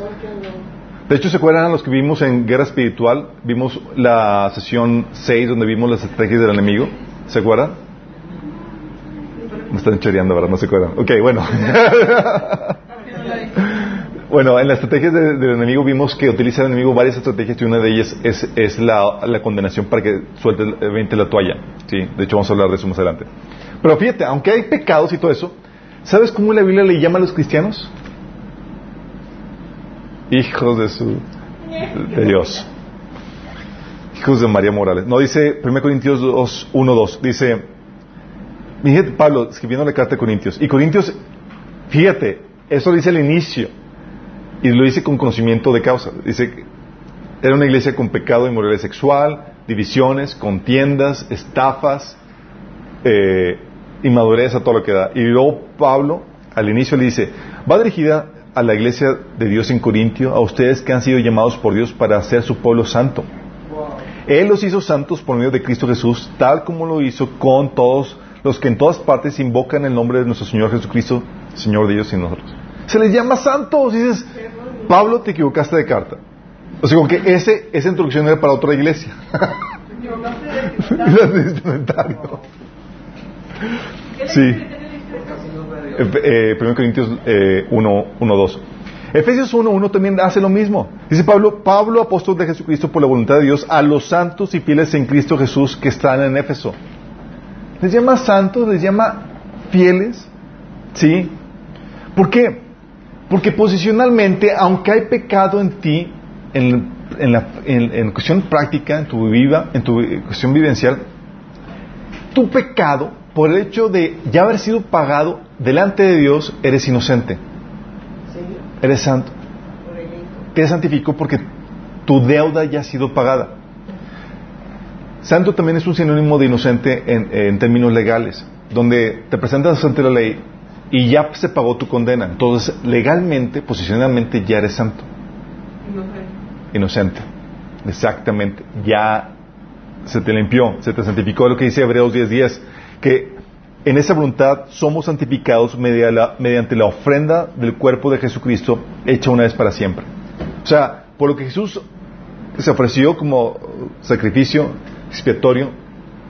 S2: De hecho, ¿se acuerdan los que vimos en Guerra Espiritual? Vimos la sesión 6 donde vimos las estrategias del enemigo. ¿Se acuerdan? Me están choreando, ¿verdad? No se acuerdan. Ok, bueno. [laughs] [laughs]
S1: ¿Qué no la
S2: bueno, en las estrategias de- del enemigo vimos que utiliza el enemigo varias estrategias y una de ellas es, la, la condenación para que suelte el- evidentemente la toalla. Sí, de hecho vamos a hablar de eso más adelante. Pero fíjate, aunque hay pecados y todo eso, ¿sabes cómo la Biblia le llama a los cristianos? Hijos de su de Dios. Hijos de María Morales. No dice 1 Corintios 2, 1, 2. Dice, Pablo escribiendo la carta de Corintios. Y Corintios, fíjate, eso dice al inicio. Y lo dice con conocimiento de causa. Dice, que era una iglesia con pecado, inmoralidad sexual, divisiones, contiendas, estafas, eh, inmadurez a todo lo que da. Y luego Pablo, al inicio le dice, va dirigida a la iglesia de Dios en Corintio, a ustedes que han sido llamados por Dios para ser su pueblo santo. Él los hizo santos por medio de Cristo Jesús, tal como lo hizo con todos los que en todas partes invocan el nombre de nuestro Señor Jesucristo, Señor de ellos y nosotros. Se les llama santos. Y dices, Pablo, te equivocaste de carta. O sea, como que ese, esa introducción era para otra iglesia. [laughs] Sí. Eh, 1 Corintios eh, 1, 1, 2. Efesios 1, 1 también hace lo mismo. Dice Pablo, Pablo, apóstol de Jesucristo por la voluntad de Dios, a los santos y fieles en Cristo Jesús que están en Éfeso. Les llama santos, les llama fieles. ¿Sí? ¿Por qué? Porque posicionalmente, aunque hay pecado en ti, en, en la en- en cuestión práctica, en tu viva, en tu cuestión vivencial, tu pecado, por el hecho de ya haber sido pagado delante de Dios, eres inocente,
S4: Sí,
S2: eres santo. Te santificó porque tu deuda ya ha sido pagada. Santo también es un sinónimo de inocente en, en términos legales, donde te presentas ante la ley y ya se pagó tu condena. Entonces, legalmente, posicionalmente, ya eres santo,
S1: Inocente.
S2: inocente. Exactamente. Ya se te limpió, se te santificó. Lo que dice Hebreos 10:10, que en esa voluntad somos santificados media- la- mediante la ofrenda del cuerpo de Jesucristo hecha una vez para siempre. O sea, por lo que Jesús se ofreció como sacrificio expiatorio,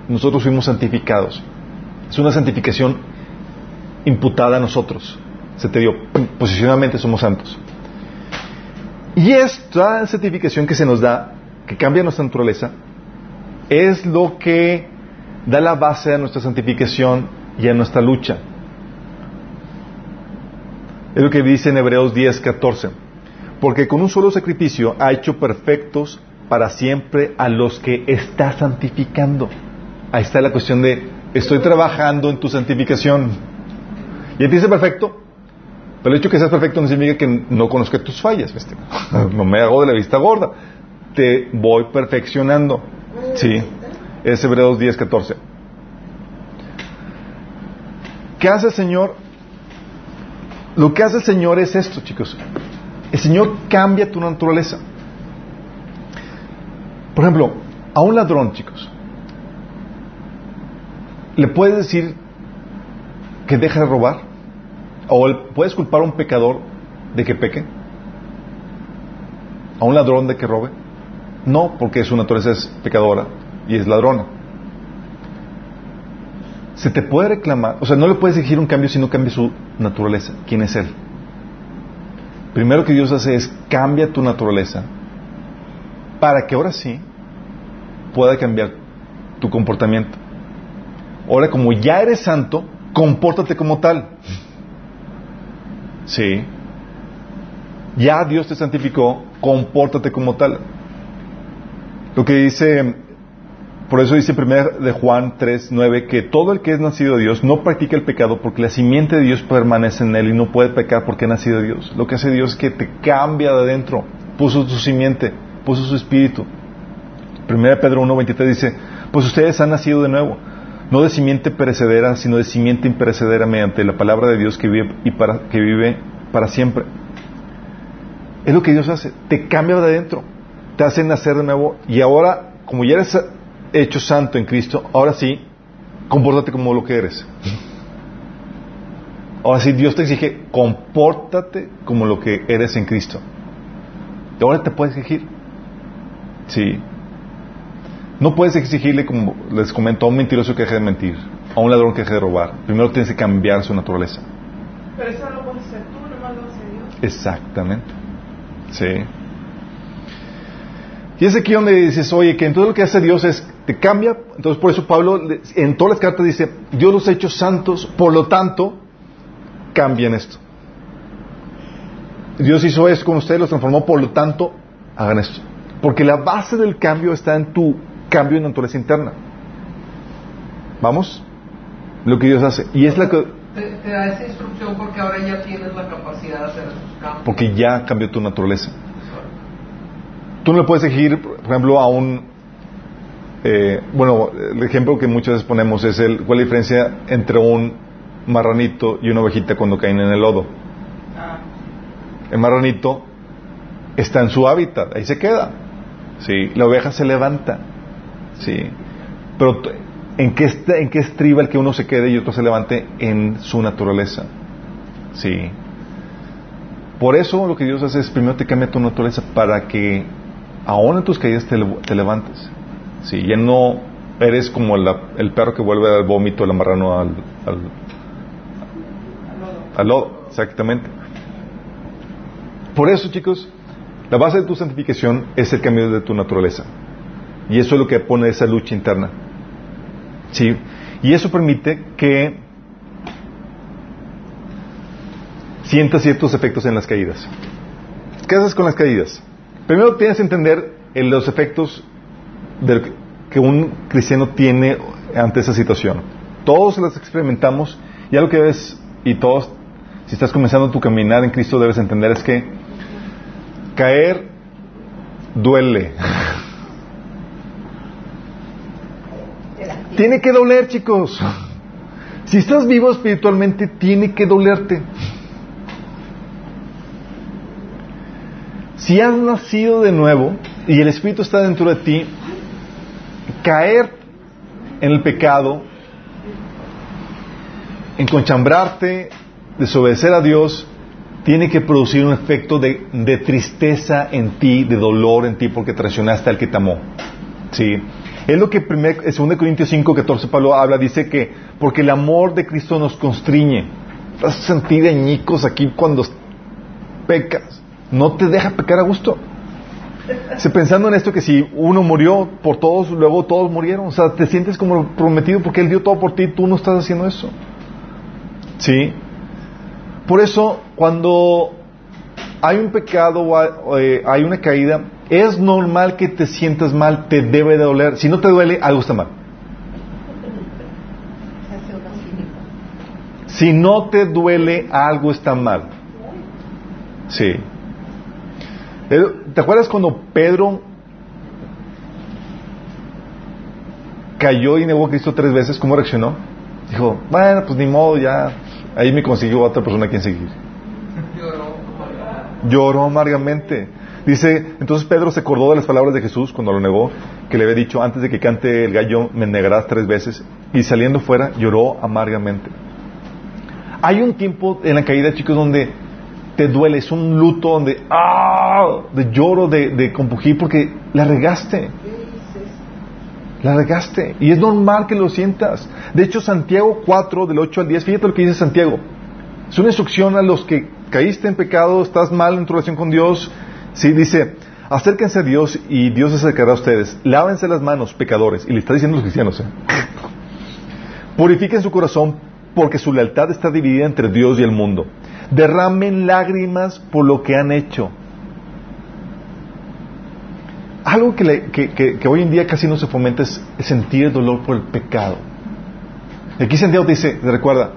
S2: nosotros fuimos santificados. Es una santificación imputada a nosotros. Se te dio, posicionalmente somos santos. Y esta santificación que se nos da, que cambia nuestra naturaleza, es lo que da la base a nuestra santificación y a nuestra lucha. Es lo que dice en Hebreos 10, 14. Porque con un solo sacrificio ha hecho perfectos para siempre a los que está santificando. Ahí está la cuestión de, estoy trabajando en tu santificación. Y a ti dice perfecto, pero el hecho de que seas perfecto no significa que no conozca tus fallas. ¿viste? No me hago de la vista gorda. Te voy perfeccionando. Sí. Es Hebreos 10, 14. ¿Qué hace el Señor? Lo que hace el Señor es esto, chicos. El Señor cambia tu naturaleza. Por ejemplo, a un ladrón, chicos, ¿le puedes decir que deje de robar? ¿O le puedes culpar a un pecador de que peque? ¿A un ladrón de que robe? No, porque su naturaleza es pecadora y es ladrona. Se te puede reclamar, o sea, no le puedes exigir un cambio si no cambia su naturaleza. ¿Quién es Él? Primero que Dios hace es cambia tu naturaleza para que ahora sí pueda cambiar tu comportamiento. Ahora, como ya eres santo, compórtate como tal. Sí. Ya Dios te santificó, compórtate como tal. Lo que dice, por eso dice primero de Juan 3, 9, que todo el que es nacido de Dios no practica el pecado porque la simiente de Dios permanece en él y no puede pecar porque ha nacido de Dios. Lo que hace Dios es que te cambia de adentro, puso su simiente, puso su espíritu. Primera Pedro 1, 23 dice, pues ustedes han nacido de nuevo, no de simiente perecedera, sino de simiente imperecedera mediante la palabra de Dios que vive, y para, que vive para siempre. Es lo que Dios hace, te cambia de adentro, te hace nacer de nuevo y ahora como ya eres hecho santo en Cristo, ahora sí, compórtate como lo que eres. Ahora sí, Dios te exige, compórtate como lo que eres en Cristo. Ahora te puedes exigir. Sí. No puedes exigirle, como les comento, a un mentiroso que deje de mentir, a un ladrón que deje de robar. Primero tienes que cambiar su naturaleza.
S1: Pero eso no lo puedes hacer tú, nomás lo hace Dios.
S2: Exactamente. Sí. Y es aquí donde dices, oye, que en todo lo que hace Dios es, te cambia. Entonces, por eso Pablo, en todas las cartas dice, Dios los ha hecho santos, por lo tanto, cambien esto. Dios hizo esto con ustedes, los transformó, por lo tanto, hagan esto. Porque la base del cambio está en tu cambio de naturaleza interna. ¿Vamos? Lo que Dios hace. Y es la que...
S3: Te, te da esa instrucción porque ahora ya tienes la capacidad de hacer esos cambios.
S2: Porque ya cambió tu naturaleza. Tú no le puedes exigir, por ejemplo, a un... eh, bueno, el ejemplo que muchas veces ponemos es el, cuál es la diferencia entre un marranito y una ovejita cuando caen en el lodo.
S1: Ah,
S2: El marranito está en su hábitat, ahí se queda. Sí, la oveja se levanta. Sí. Pero ¿en qué, ¿en qué estriba el que uno se quede y otro se levante en su naturaleza? Sí. Por eso lo que Dios hace es primero te cambia tu naturaleza para que aún en tus caídas te, lev- te levantes. Sí, ya no eres como la- el perro que vuelve al vómito, el amarrano al, al,
S1: al lodo,
S2: exactamente. Por eso, chicos, la base de tu santificación es el cambio de tu naturaleza. Y eso es lo que pone esa lucha interna. ¿Sí? Y eso permite que sientas ciertos efectos en las caídas. ¿Qué haces con las caídas? Primero tienes que entender los efectos que un cristiano tiene ante esa situación. Todos las experimentamos y algo que ves y todos, si estás comenzando tu caminar en Cristo, debes entender es que caer duele. [laughs] tiene que doler, chicos. Si estás vivo espiritualmente, tiene que dolerte. Si has nacido de nuevo y el Espíritu está dentro de ti, caer en el pecado, en conchambrarte, desobedecer a Dios, tiene que producir un efecto de, de tristeza en ti, de dolor en ti, porque traicionaste al que te amó. Sí. Es lo que primer, 2 Corintios 5, 14 Pablo habla, dice que porque el amor de Cristo nos constriñe. Vas a sentir añicos aquí cuando pecas. No te deja pecar a gusto. Se pensando en esto que si uno murió por todos, luego todos murieron. O sea, te sientes como prometido porque Él dio todo por ti, tú no estás haciendo eso. ¿Sí? Por eso, cuando hay un pecado o hay, eh, hay una caída, es normal que te sientas mal, te debe de doler. Si no te duele, algo está mal. Si no te duele, algo está mal. Sí. Eh, ¿Te acuerdas cuando Pedro cayó y negó a Cristo tres veces? ¿Cómo reaccionó? Dijo, bueno, pues ni modo, ya. Ahí me consiguió otra persona a quien seguir.
S3: Lloró.
S2: Lloró amargamente. Dice, entonces Pedro se acordó de las palabras de Jesús cuando lo negó, que le había dicho, antes de que cante el gallo, me negarás tres veces. Y saliendo fuera, lloró amargamente. Hay un tiempo en la caída, chicos, donde te duele, es un luto donde, ¡ah! De lloro, de, de porque la regaste. La regaste. Y es normal que lo sientas. De hecho, Santiago 4, del 8 al 10, fíjate lo que dice Santiago. Es una instrucción a los que caíste en pecado, estás mal en tu relación con Dios. Sí, dice, acérquense a Dios y Dios se acercará a ustedes. Lávense las manos, pecadores. Y le está diciendo a los cristianos. ¿eh? Purifiquen su corazón porque su lealtad está dividida entre Dios y el mundo. Derramen lágrimas por lo que han hecho. Algo que, hoy en día casi no se fomenta es sentir dolor por el pecado. Aquí Santiago te dice, te recuerda,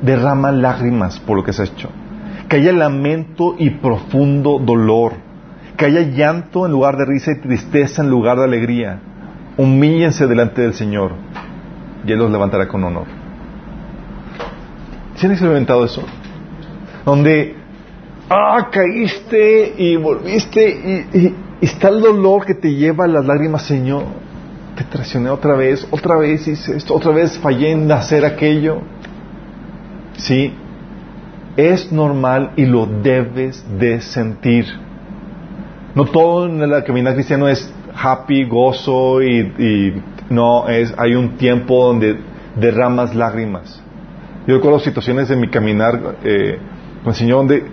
S2: derrama lágrimas por lo que has hecho. Que haya lamento y profundo dolor. Que haya llanto en lugar de risa y tristeza en lugar de alegría. Humíllense delante del Señor y Él los levantará con honor. ¿Sí han experimentado eso? Donde, ah, caíste y volviste Y está el dolor que te lleva a las lágrimas, Señor. Te traicioné otra vez, otra vez hice esto, otra vez fallé en hacer aquello. Sí, es normal y lo debes de sentir. No todo en la caminar cristiano es happy, gozo y, y no, es, hay un tiempo donde derramas lágrimas. Yo recuerdo situaciones de mi caminar eh, con el Señor donde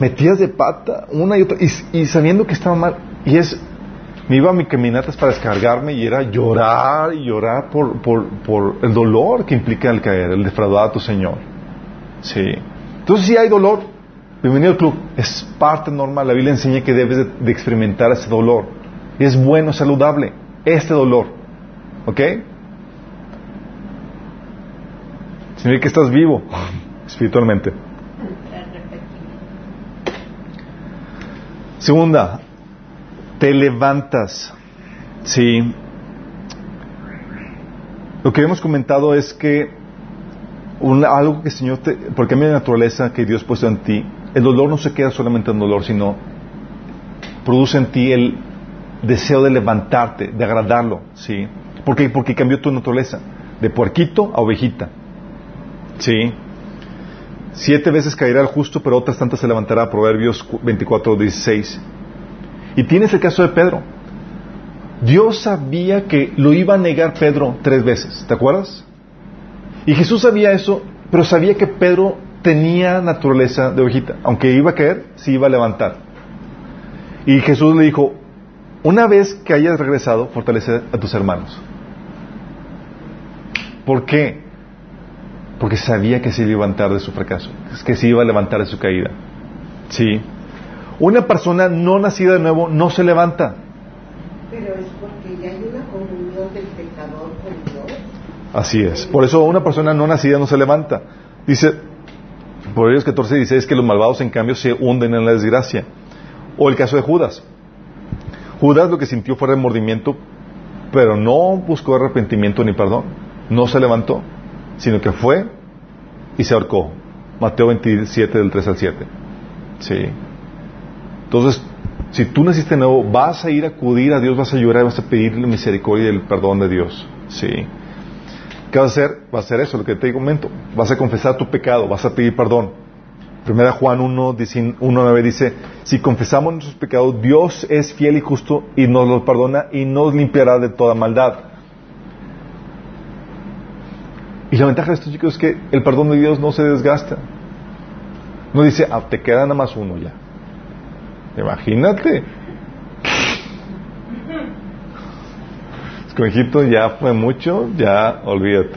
S2: metías de pata una y otra y, sabiendo que estaba mal. Y es, me iba a mi caminatas para descargarme y era llorar y llorar por, por, por el dolor que implica el caer, el defraudar a tu Señor. Sí. Entonces si hay dolor, bienvenido al club. Es parte normal. La Biblia enseña que debes de, experimentar ese dolor. Es bueno, saludable, este dolor. ¿Ok? Significa que estás vivo [laughs] espiritualmente. Segunda, te levantas. Sí. Lo que hemos comentado es que algo que el Señor te, por cambio de naturaleza que Dios puso en ti, el dolor no se queda solamente en dolor, sino produce en ti el deseo de levantarte, de agradarlo, ¿sí? ¿Por qué? Porque cambió tu naturaleza, de puerquito a ovejita, ¿sí? Siete veces caerá el justo, pero otras tantas se levantará, Proverbios 24, 16. Y tienes el caso de Pedro. Dios sabía que lo iba a negar Pedro tres veces, ¿te acuerdas? Y Jesús sabía eso, pero sabía que Pedro tenía naturaleza de ovejita. Aunque iba a caer, se iba a levantar. Y Jesús le dijo, una vez que hayas regresado, fortalece a tus hermanos. ¿Por qué? Porque sabía que se iba a levantar de su fracaso, que se iba a levantar de su caída. Sí. Una persona no nacida de nuevo no se levanta.
S4: Pero es porque ya hay una comunión del pecador con Dios.
S2: Así es. Por eso una persona no nacida no se levanta. Dice, Proverbios 14 dice es que los malvados en cambio se hunden en la desgracia. O el caso de Judas. Judas lo que sintió fue remordimiento, pero no buscó arrepentimiento ni perdón. No se levantó, sino que fue y se ahorcó. Mateo 27 del 3 al 7. Sí. Entonces, si tú naciste nuevo, vas a ir a acudir a Dios, vas a llorar vas a pedirle misericordia y el perdón de Dios. Sí. ¿Qué vas a hacer? Vas a hacer eso, lo que te comento. Vas a confesar tu pecado, vas a pedir perdón. Primera Juan 1, 9 dice, si confesamos nuestros pecados, Dios es fiel y justo y nos los perdona y nos limpiará de toda maldad. Y la ventaja de estos chicos es que el perdón de Dios no se desgasta. No dice, ah, te queda nada más uno ya. Imagínate. Conejito ya fue mucho, ya olvídate.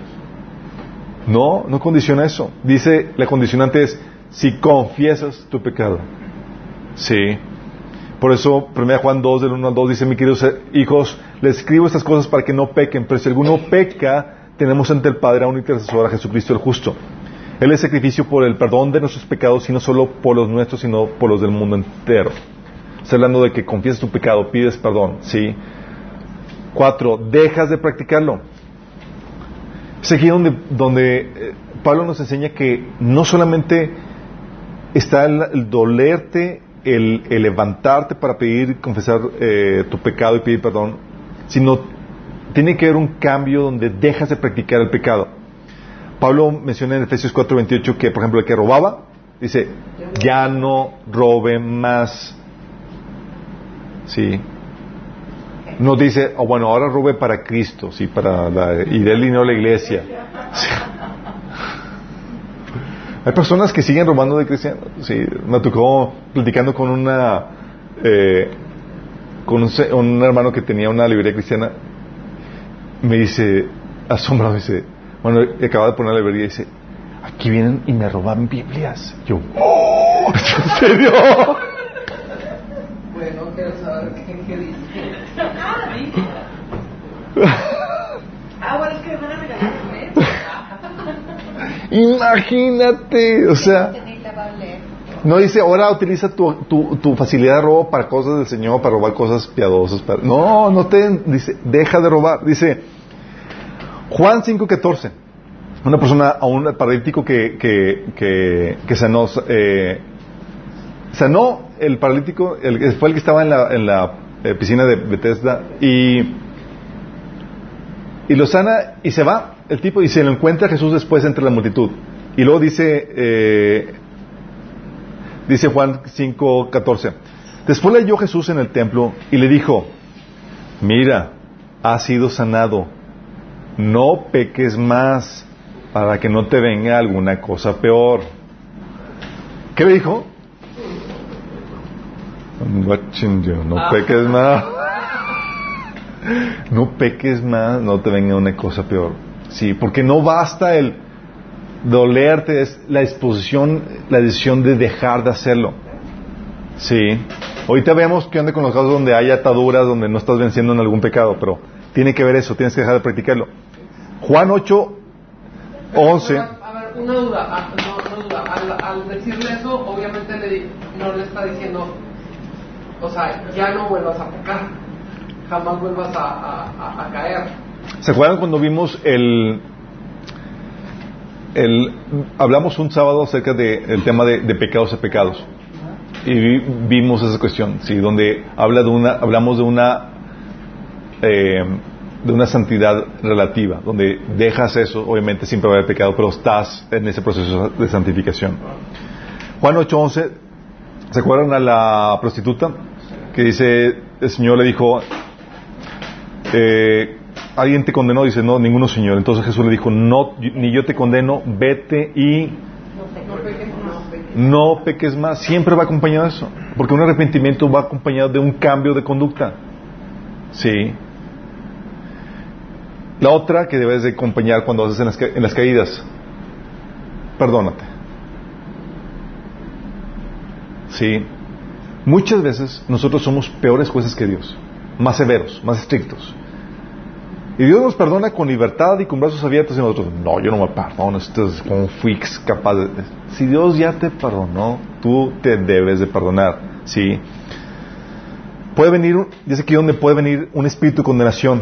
S2: No, no condiciona eso. Dice, la condicionante es, si confiesas tu pecado. Sí. Por eso, 1 Juan 2, del 1 al 2, dice, mi queridos hijos, les escribo estas cosas para que no pequen, pero si alguno peca, tenemos ante el Padre a un intercesor, a Jesucristo el justo. Él es sacrificio por el perdón de nuestros pecados, y no solo por los nuestros, sino por los del mundo entero. Está hablando de que confiesas tu pecado, pides perdón, ¿sí? Cuatro, dejas de practicarlo. Es aquí donde, donde eh, Pablo nos enseña que no solamente está el, dolerte, el, el, levantarte para pedir, confesar eh, tu pecado y pedir perdón, sino tiene que haber un cambio donde dejas de practicar el pecado. Pablo menciona en Efesios 4:28 que, por ejemplo, el que robaba, dice, ya no robe más. Sí. No dice, oh, bueno, ahora robe para Cristo, sí, para la, y del dinero a la iglesia. Hay personas que siguen robando de cristianos. Sí, me tocó platicando con una, eh, con un, un, hermano que tenía una librería cristiana. Me dice, asombrado, me dice, bueno, acaba de poner la librería y dice, aquí vienen y me roban Biblias. Yo, ¡oh! [laughs] ¿En serio?
S3: Bueno, quiero saber qué dice. [laughs]
S5: Ah, [laughs]
S2: Imagínate, o sea, no dice ahora utiliza tu, tu, tu, facilidad de robo para cosas del Señor, para robar cosas piadosas. No, no te dice, deja de robar. Dice Juan 5:14, una persona, a un paralítico que, que, que, que sanó, eh, sanó el paralítico, el, fue el que estaba en la eh, piscina de Bethesda, y, lo sana y se va el tipo y se lo encuentra Jesús después entre la multitud. Y luego dice, eh, dice Juan 5:14, después le halló Jesús en el templo y le dijo, mira, has sido sanado, no peques más para que no te venga alguna cosa peor. ¿Qué le dijo? No peques más. No peques más, no te venga una cosa peor. Sí, porque no basta el dolerte, es la disposición, la decisión de dejar de hacerlo. Sí. Ahorita vemos que ande con los casos donde hay ataduras, donde no estás venciendo en algún pecado, pero tiene que ver eso, tienes que dejar de practicarlo. Juan 8, 11.
S3: A ver, una duda, ah, no, no duda. Al, al decirle eso, obviamente le no le está diciendo, o sea, ya no vuelvas a pecar, jamás vuelvas a, a- a- a caer.
S2: ¿Se acuerdan cuando vimos el, el hablamos un sábado acerca del tema de, de pecados a pecados y vi- vimos esa cuestión, sí, donde habla de una, hablamos de una eh, de una santidad relativa, donde dejas eso, obviamente siempre va a haber pecado, pero estás en ese proceso de santificación. Juan 8:11, ¿se acuerdan a la prostituta que dice el Señor le dijo eh, alguien te condenó, dice, no, ninguno señor. Entonces Jesús le dijo, no, ni yo te condeno, vete y
S3: No peques más.
S2: Siempre va acompañado de eso. Porque un arrepentimiento va acompañado de un cambio de conducta. Sí. La otra que debes de acompañar cuando haces en las, en las caídas, perdónate. Sí. Muchas veces nosotros somos peores jueces que Dios, más severos, más estrictos. Y Dios nos perdona con libertad y con brazos abiertos y nosotros, no, yo no me perdono, esto es como fui capaz de... Si Dios ya te perdonó, tú te debes de perdonar, ¿sí? Puede venir, un- dice aquí donde puede venir un espíritu de condenación,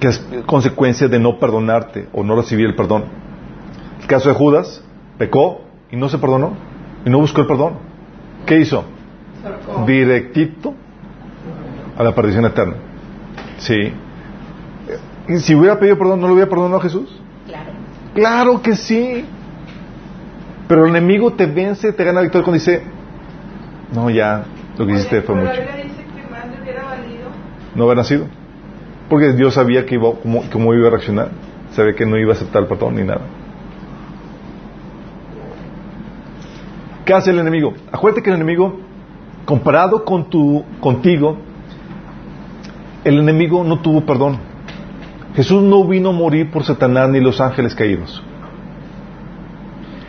S2: que es consecuencia de no perdonarte o no recibir el perdón. El caso de Judas, pecó y no se perdonó, y no buscó el perdón. ¿Qué hizo? Directito a la perdición eterna. Sí. Y si hubiera pedido perdón, ¿no lo hubiera perdonado a Jesús?
S5: Claro.
S2: Claro que sí. Pero el enemigo te vence, te gana victoria cuando dice, no, ya, lo que hiciste fue mucho.
S1: Le.
S2: No haber nacido. Porque Dios sabía que iba, cómo, cómo iba a reaccionar. Sabía que no iba a aceptar el perdón ni nada. ¿Qué hace el enemigo? Acuérdate que el enemigo, comparado con tu, contigo, el enemigo no tuvo perdón. Jesús no vino a morir por Satanás ni los ángeles caídos.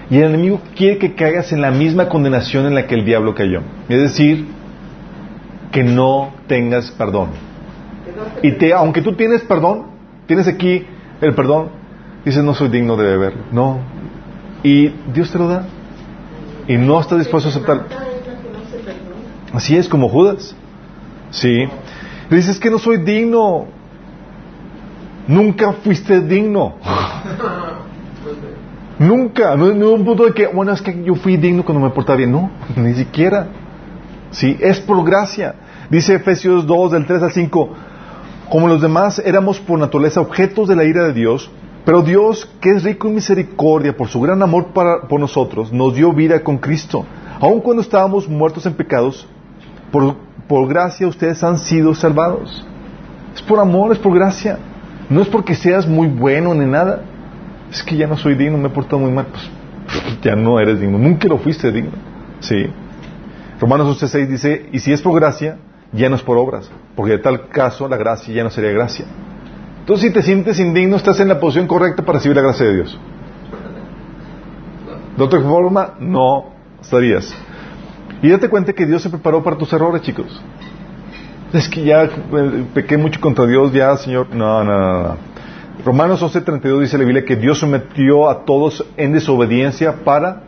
S2: Y el enemigo quiere que caigas en la misma condenación en la que el diablo cayó. Es decir, que no tengas perdón. Y te, aunque tú tienes perdón, tienes aquí el perdón, dices no soy digno de beberlo. No. Y Dios te lo da. Y no estás dispuesto a aceptarlo.
S4: Marta es la que no se perdona.
S2: Así es como Judas. Sí. Dices que no soy digno. Nunca fuiste digno. [laughs] Nunca. No, no un punto de que, bueno, es que yo fui digno cuando me portaba bien. No, [laughs] ni siquiera. Sí, es por gracia. Dice Efesios 2, del 3 al 5. Como los demás éramos por naturaleza objetos de la ira de Dios, pero Dios, que es rico en misericordia por su gran amor para, por nosotros, nos dio vida con Cristo. Aun cuando estábamos muertos en pecados, por, gracia ustedes han sido salvados. Es por amor, es por gracia. No es porque seas muy bueno ni nada. Es que ya no soy digno, me he portado muy mal. Pues ya no eres digno. Nunca lo fuiste digno. Sí. Romanos 11.6 dice, y si es por gracia, ya no es por obras. Porque de tal caso la gracia ya no sería gracia. Entonces si te sientes indigno, estás en la posición correcta para recibir la gracia de Dios. De otra forma, no estarías. Y date cuenta que Dios se preparó para tus errores, chicos. Es que ya eh, pequé mucho contra Dios, ya, Señor. No, no, no. no. Romanos 11:32 dice la Biblia que Dios sometió a todos en desobediencia para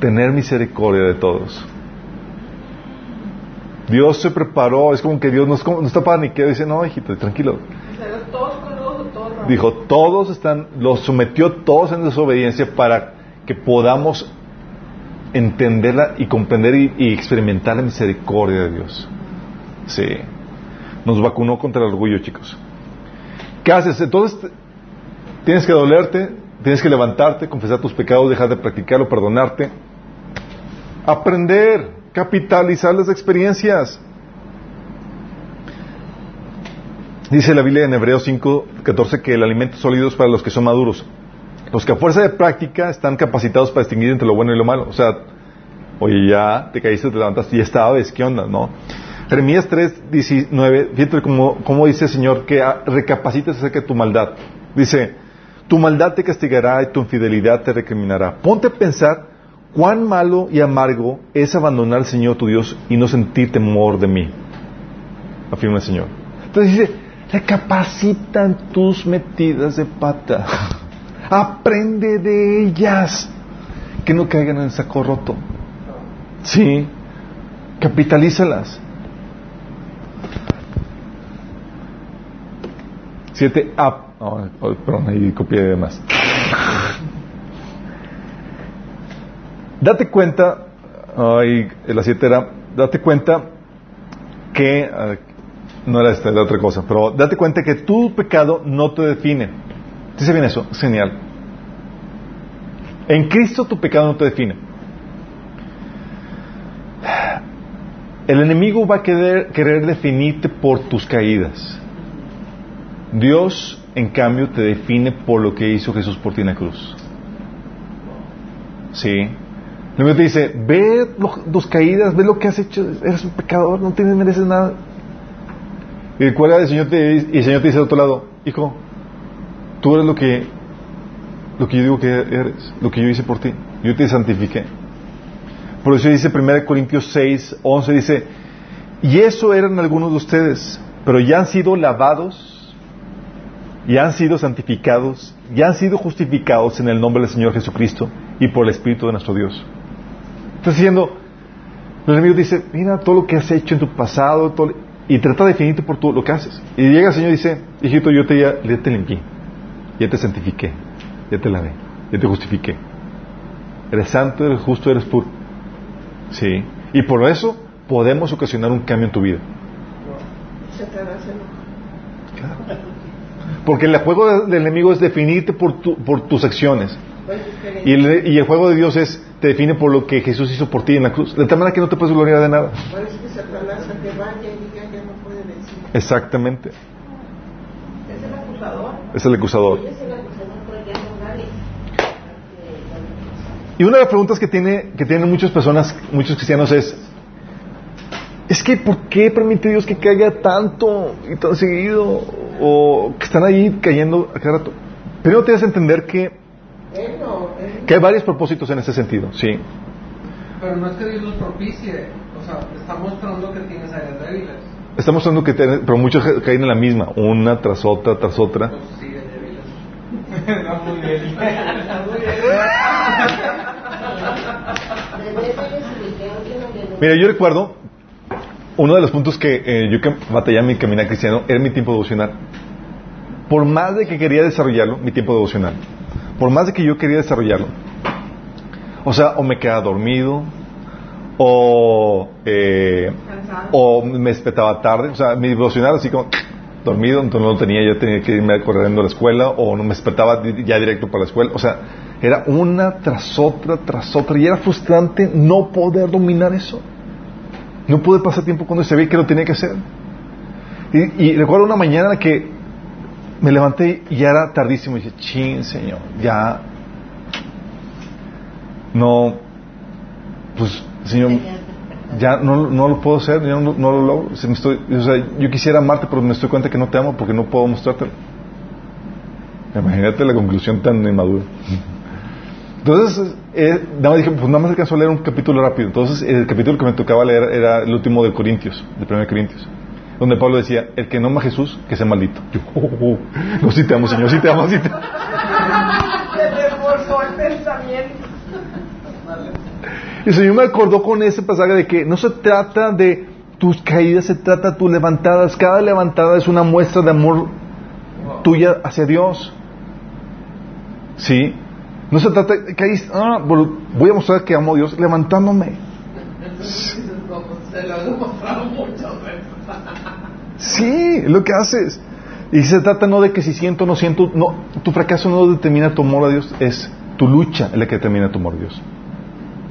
S2: tener misericordia de todos. Dios se preparó, es como que Dios no, es como- no está para ni que dice, no, hijito, tranquilo.
S1: Todos todos.
S2: Dijo, todos están, los sometió todos en desobediencia para que podamos entenderla y comprender y, experimentar la misericordia de Dios. Sí. Nos vacunó contra el orgullo, chicos. ¿Qué haces? Entonces tienes que dolerte, tienes que levantarte, confesar tus pecados, dejar de practicarlo, perdonarte. Aprender, capitalizar las experiencias. Dice la Biblia en Hebreos 5, 14 que el alimento sólido es para los que son maduros. Los que a fuerza de práctica están capacitados para distinguir entre lo bueno y lo malo. O sea, oye, ya te caíste, te levantaste y sabes, ¿qué onda? ¿No? Jeremías 3, 19, fíjate cómo, cómo dice el Señor que recapacites acerca de tu maldad. Dice, tu maldad te castigará y tu infidelidad te recriminará. Ponte a pensar cuán malo y amargo es abandonar al Señor tu Dios y no sentir temor de mí. Afirma el Señor. Entonces dice, recapacitan tus metidas de pata. Aprende de ellas. Que no caigan en saco roto. Sí. Capitalízalas. Siete, ah, oh, perdón, ahí copié de más. Date cuenta, ay, la siete era, date cuenta que, ah, no era esta, era otra cosa, pero date cuenta que tu pecado no te define. ¿Dice bien eso? Genial. En Cristo tu pecado no te define. El enemigo va a querer, querer definirte por tus caídas. Dios, en cambio, te define por lo que hizo Jesús por ti en la cruz. ¿Sí? Luego te dice, ve tus caídas, ve lo que has hecho, eres un pecador, no tienes, mereces nada. Y recuerda, el Señor te, y el Señor te dice de otro lado, hijo, tú eres lo que, lo que yo digo que eres, lo que yo hice por ti. Yo te santifiqué. Por eso dice 1 Corintios 6, 11, dice, y eso eran algunos de ustedes, pero ya han sido lavados y han sido santificados y han sido justificados en el nombre del Señor Jesucristo y por el Espíritu de nuestro Dios. Está diciendo, el enemigo dice, mira todo lo que has hecho en tu pasado y trata de definirte por todo lo que haces. Y llega el Señor y dice, hijito, yo te, ya, te limpié, ya te santifiqué, ya te lavé, ya te justifiqué. Eres santo, eres justo, eres puro. Sí. Y por eso podemos ocasionar un cambio en tu vida. Claro. Porque el juego del enemigo es definirte por, por tus acciones. Y el, y el, juego de Dios es te define por lo que Jesús hizo por ti en la cruz. De tal manera que no te puedes gloriar de nada. Exactamente.
S1: Es el acusador.
S2: Y una de las preguntas que tiene que tienen muchas personas, muchos cristianos es es que ¿por qué permite Dios que caiga tanto y tan seguido? O que están ahí cayendo a cada rato. Primero tienes que entender que, que hay varios propósitos en ese sentido, sí.
S3: Pero no es que Dios los propicie, o sea, está mostrando que tienes débiles.
S2: Está mostrando que, pero muchos caen en la misma, una tras otra, tras otra. Mira, yo recuerdo uno de los puntos que eh, yo que batallé en mi caminar cristiano era mi tiempo devocional. Por más de que quería desarrollarlo, mi tiempo devocional. Por más de que yo quería desarrollarlo. O sea, o me quedaba dormido, o, eh, o me despertaba tarde. O sea, mi devocional así como dormido, entonces no lo tenía, yo tenía que irme corriendo a la escuela, o no me despertaba ya directo para la escuela. O sea, era una tras otra, tras otra, y era frustrante no poder dominar eso. No pude pasar tiempo cuando se ve que lo tenía que hacer. Y, recuerdo una mañana que me levanté y ya era tardísimo. Y dije, chin, Señor, ya. No. Pues, Señor, ya no, no lo puedo hacer, no, no lo logro. me estoy, o sea, yo quisiera amarte, pero me estoy cuenta que no te amo porque no puedo mostrártelo. Imagínate la conclusión tan inmadura. Entonces, eh, nada dije, pues nada más alcanzó a leer un capítulo rápido. Entonces, el capítulo que me tocaba leer era el último de Corintios, de 1 Corintios, donde Pablo decía, el que no ama a Jesús, que sea maldito. Yo, oh, oh, oh. no, si te amo, Señor, si te amo, si te amo.
S1: Se reforzó el pensamiento.
S2: El Señor me acordó con ese pasaje de que no se trata de tus caídas, se trata de tus levantadas. Cada levantada es una muestra de amor tuya hacia Dios. ¿Sí? No se trata de que ahí, ah, voy a mostrar que amo a Dios levantándome. Sí, es lo que haces. Y se trata no de que si siento o no siento, no, tu fracaso no determina tu amor a Dios, es tu lucha la que determina tu amor a Dios.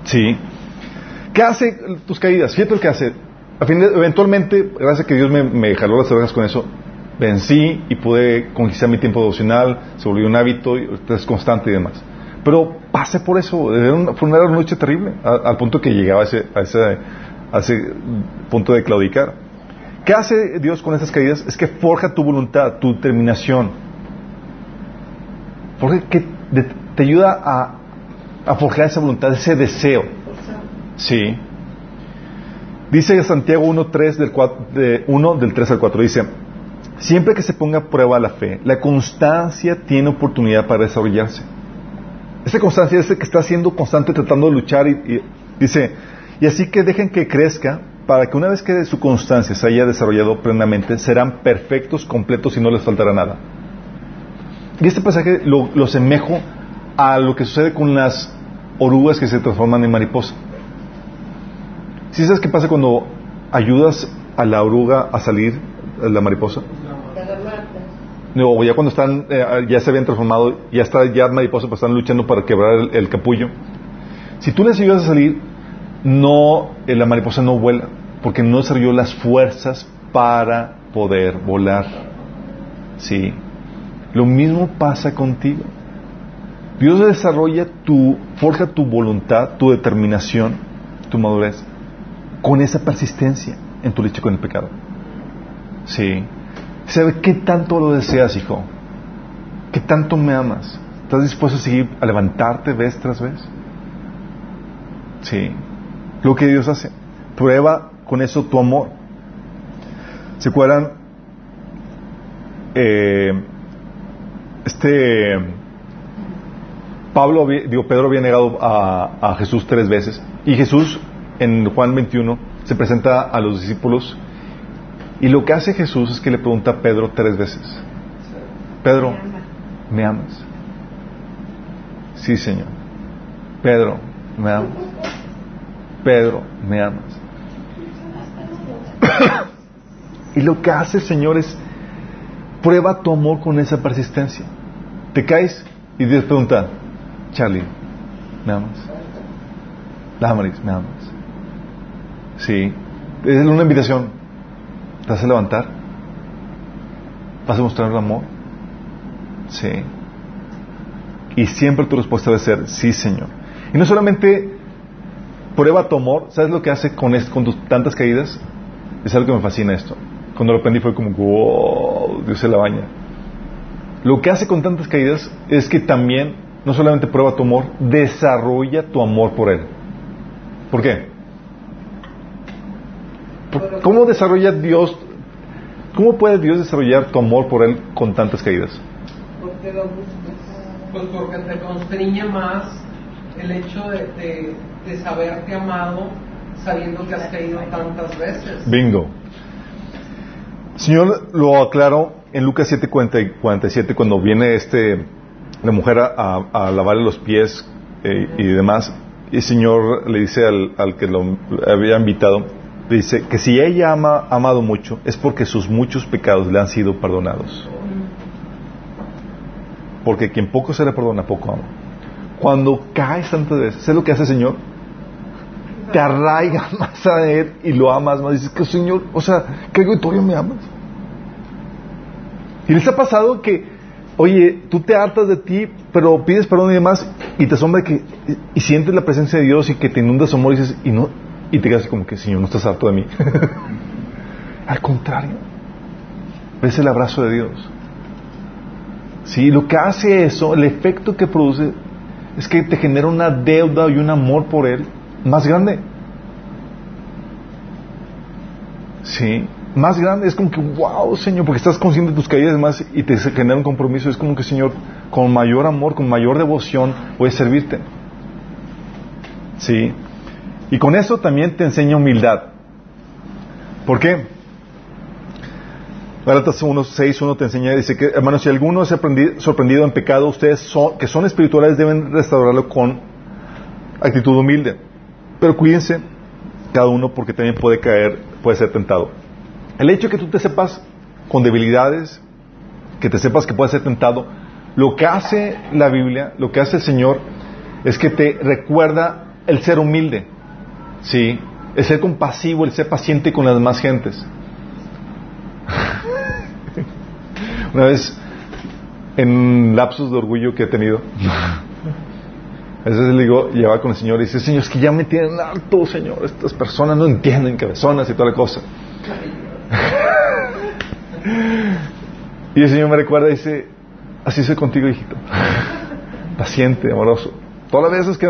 S2: Sí. ¿Qué hace tus caídas? Fíjate lo que hace. A fin eventualmente, gracias a que Dios me, me jaló las orejas con eso, vencí y pude conquistar mi tiempo devocional, se volvió un hábito, es constante y demás. Pero pasé por eso, fue una lucha terrible, al punto que llegaba a ese, a ese, a ese punto de claudicar. ¿Qué hace Dios con esas caídas? Es que forja tu voluntad, tu determinación. Porque que te ayuda a, a esa voluntad, ese deseo. Sí. Dice Santiago 1.3 del, 4, de 1 del 3 al 4, dice, siempre que se ponga a prueba la fe, la constancia tiene oportunidad para desarrollarse. Esa constancia es el que está siendo constante tratando de luchar y dice, y así que dejen que crezca para que una vez que su constancia se haya desarrollado plenamente, serán perfectos, completos y no les faltará nada. Y este pasaje lo, lo semejo a lo que sucede con las orugas que se transforman en mariposa. ¿Sí sabes qué pasa cuando ayudas a la oruga a salir, a la mariposa? No, ya cuando están, eh, ya se habían transformado, ya está ya mariposa, pues están luchando para quebrar el, capullo. Si tú les ayudas a salir, no, eh, la mariposa no vuela, porque no desarrolló las fuerzas para poder volar. Sí. Lo mismo pasa contigo. Dios desarrolla tu, forja tu voluntad, tu determinación, tu madurez, con esa persistencia en tu lucha con el pecado. Sí. ¿Sabe qué tanto lo deseas, hijo? ¿Qué tanto me amas? ¿Estás dispuesto a seguir a levantarte vez tras vez? Sí. Lo que Dios hace. Prueba con eso tu amor. ¿Se acuerdan? Eh, este Pablo, digo, Pedro había negado a, a, Jesús tres veces y Jesús en Juan 21 se presenta a los discípulos y lo que hace Jesús es que le pregunta a Pedro tres veces, Pedro, ¿me amas? Sí, Señor. Pedro, ¿me amas? Pedro, ¿me amas? [coughs] y lo que hace el Señor es prueba tu amor con esa persistencia. Te caes y Dios pregunta, Charlie, ¿me amas? Damaris, ¿me amas? Sí. Es una invitación. ¿Te vas a levantar? ¿Vas a mostrar el amor? Sí. Y siempre tu respuesta debe ser, sí, Señor. Y no solamente prueba tu amor, ¿sabes lo que hace con, esto, con tus tantas caídas? Es algo que me fascina esto. Cuando lo aprendí fue como, wow, Dios se la baña. Lo que hace con tantas caídas es que también no solamente prueba tu amor, desarrolla tu amor por Él. ¿Por qué? ¿Cómo desarrolla Dios, cómo puede Dios desarrollar tu amor por Él con tantas caídas?
S3: Porque lo Pues porque te constriñe más el hecho de, de, de saberte amado sabiendo que has caído tantas veces.
S2: Bingo. Señor lo aclaró en Lucas 7, 47 cuando viene este la mujer a, a lavarle los pies eh, y demás y el Señor le dice al, al que lo había invitado dice que si ella ama amado mucho es porque sus muchos pecados le han sido perdonados porque quien poco se le perdona poco ama cuando caes tantas veces ¿sabes lo que hace el Señor? te arraiga [laughs] más a Él y lo amas más dices que Señor o sea ¿qué todavía me amas? y les ha pasado que oye, tú te hartas de ti, pero pides perdón y demás, y te asombra que, y sientes la presencia de Dios y que te inundas amor y dices, y no, y te quedas como que, Señor, no estás harto de mí. [laughs] Al contrario, ves el abrazo de Dios. Sí, lo que hace eso, el efecto que produce, es que te genera una deuda y un amor por Él más grande. Sí, más grande, es como que, wow, Señor, porque estás consciente de tus caídas más y te genera un compromiso, es como que, Señor, con mayor amor, con mayor devoción, voy a servirte. Sí. Y con eso también te enseña humildad. ¿Por qué? Gálatas 1.6, 1 te enseña, dice que, hermanos, si alguno es sorprendido en pecado, ustedes son, que son espirituales deben restaurarlo con actitud humilde. Pero cuídense cada uno porque también puede caer, puede ser tentado. El hecho de que tú te sepas con debilidades, que te sepas que puedes ser tentado, lo que hace la Biblia, lo que hace el Señor, es que te recuerda el ser humilde, ¿sí? El ser compasivo, el ser paciente con las demás gentes. [laughs] Una vez, en lapsos de orgullo que he tenido, a veces le digo, llevaba con el Señor y dice, Señor, es que ya me tienen harto, Señor, estas personas no entienden cabezonas y toda la cosa. [laughs] y el Señor me recuerda y dice, así soy contigo, hijito. [laughs] Paciente, amoroso. Todas las veces que...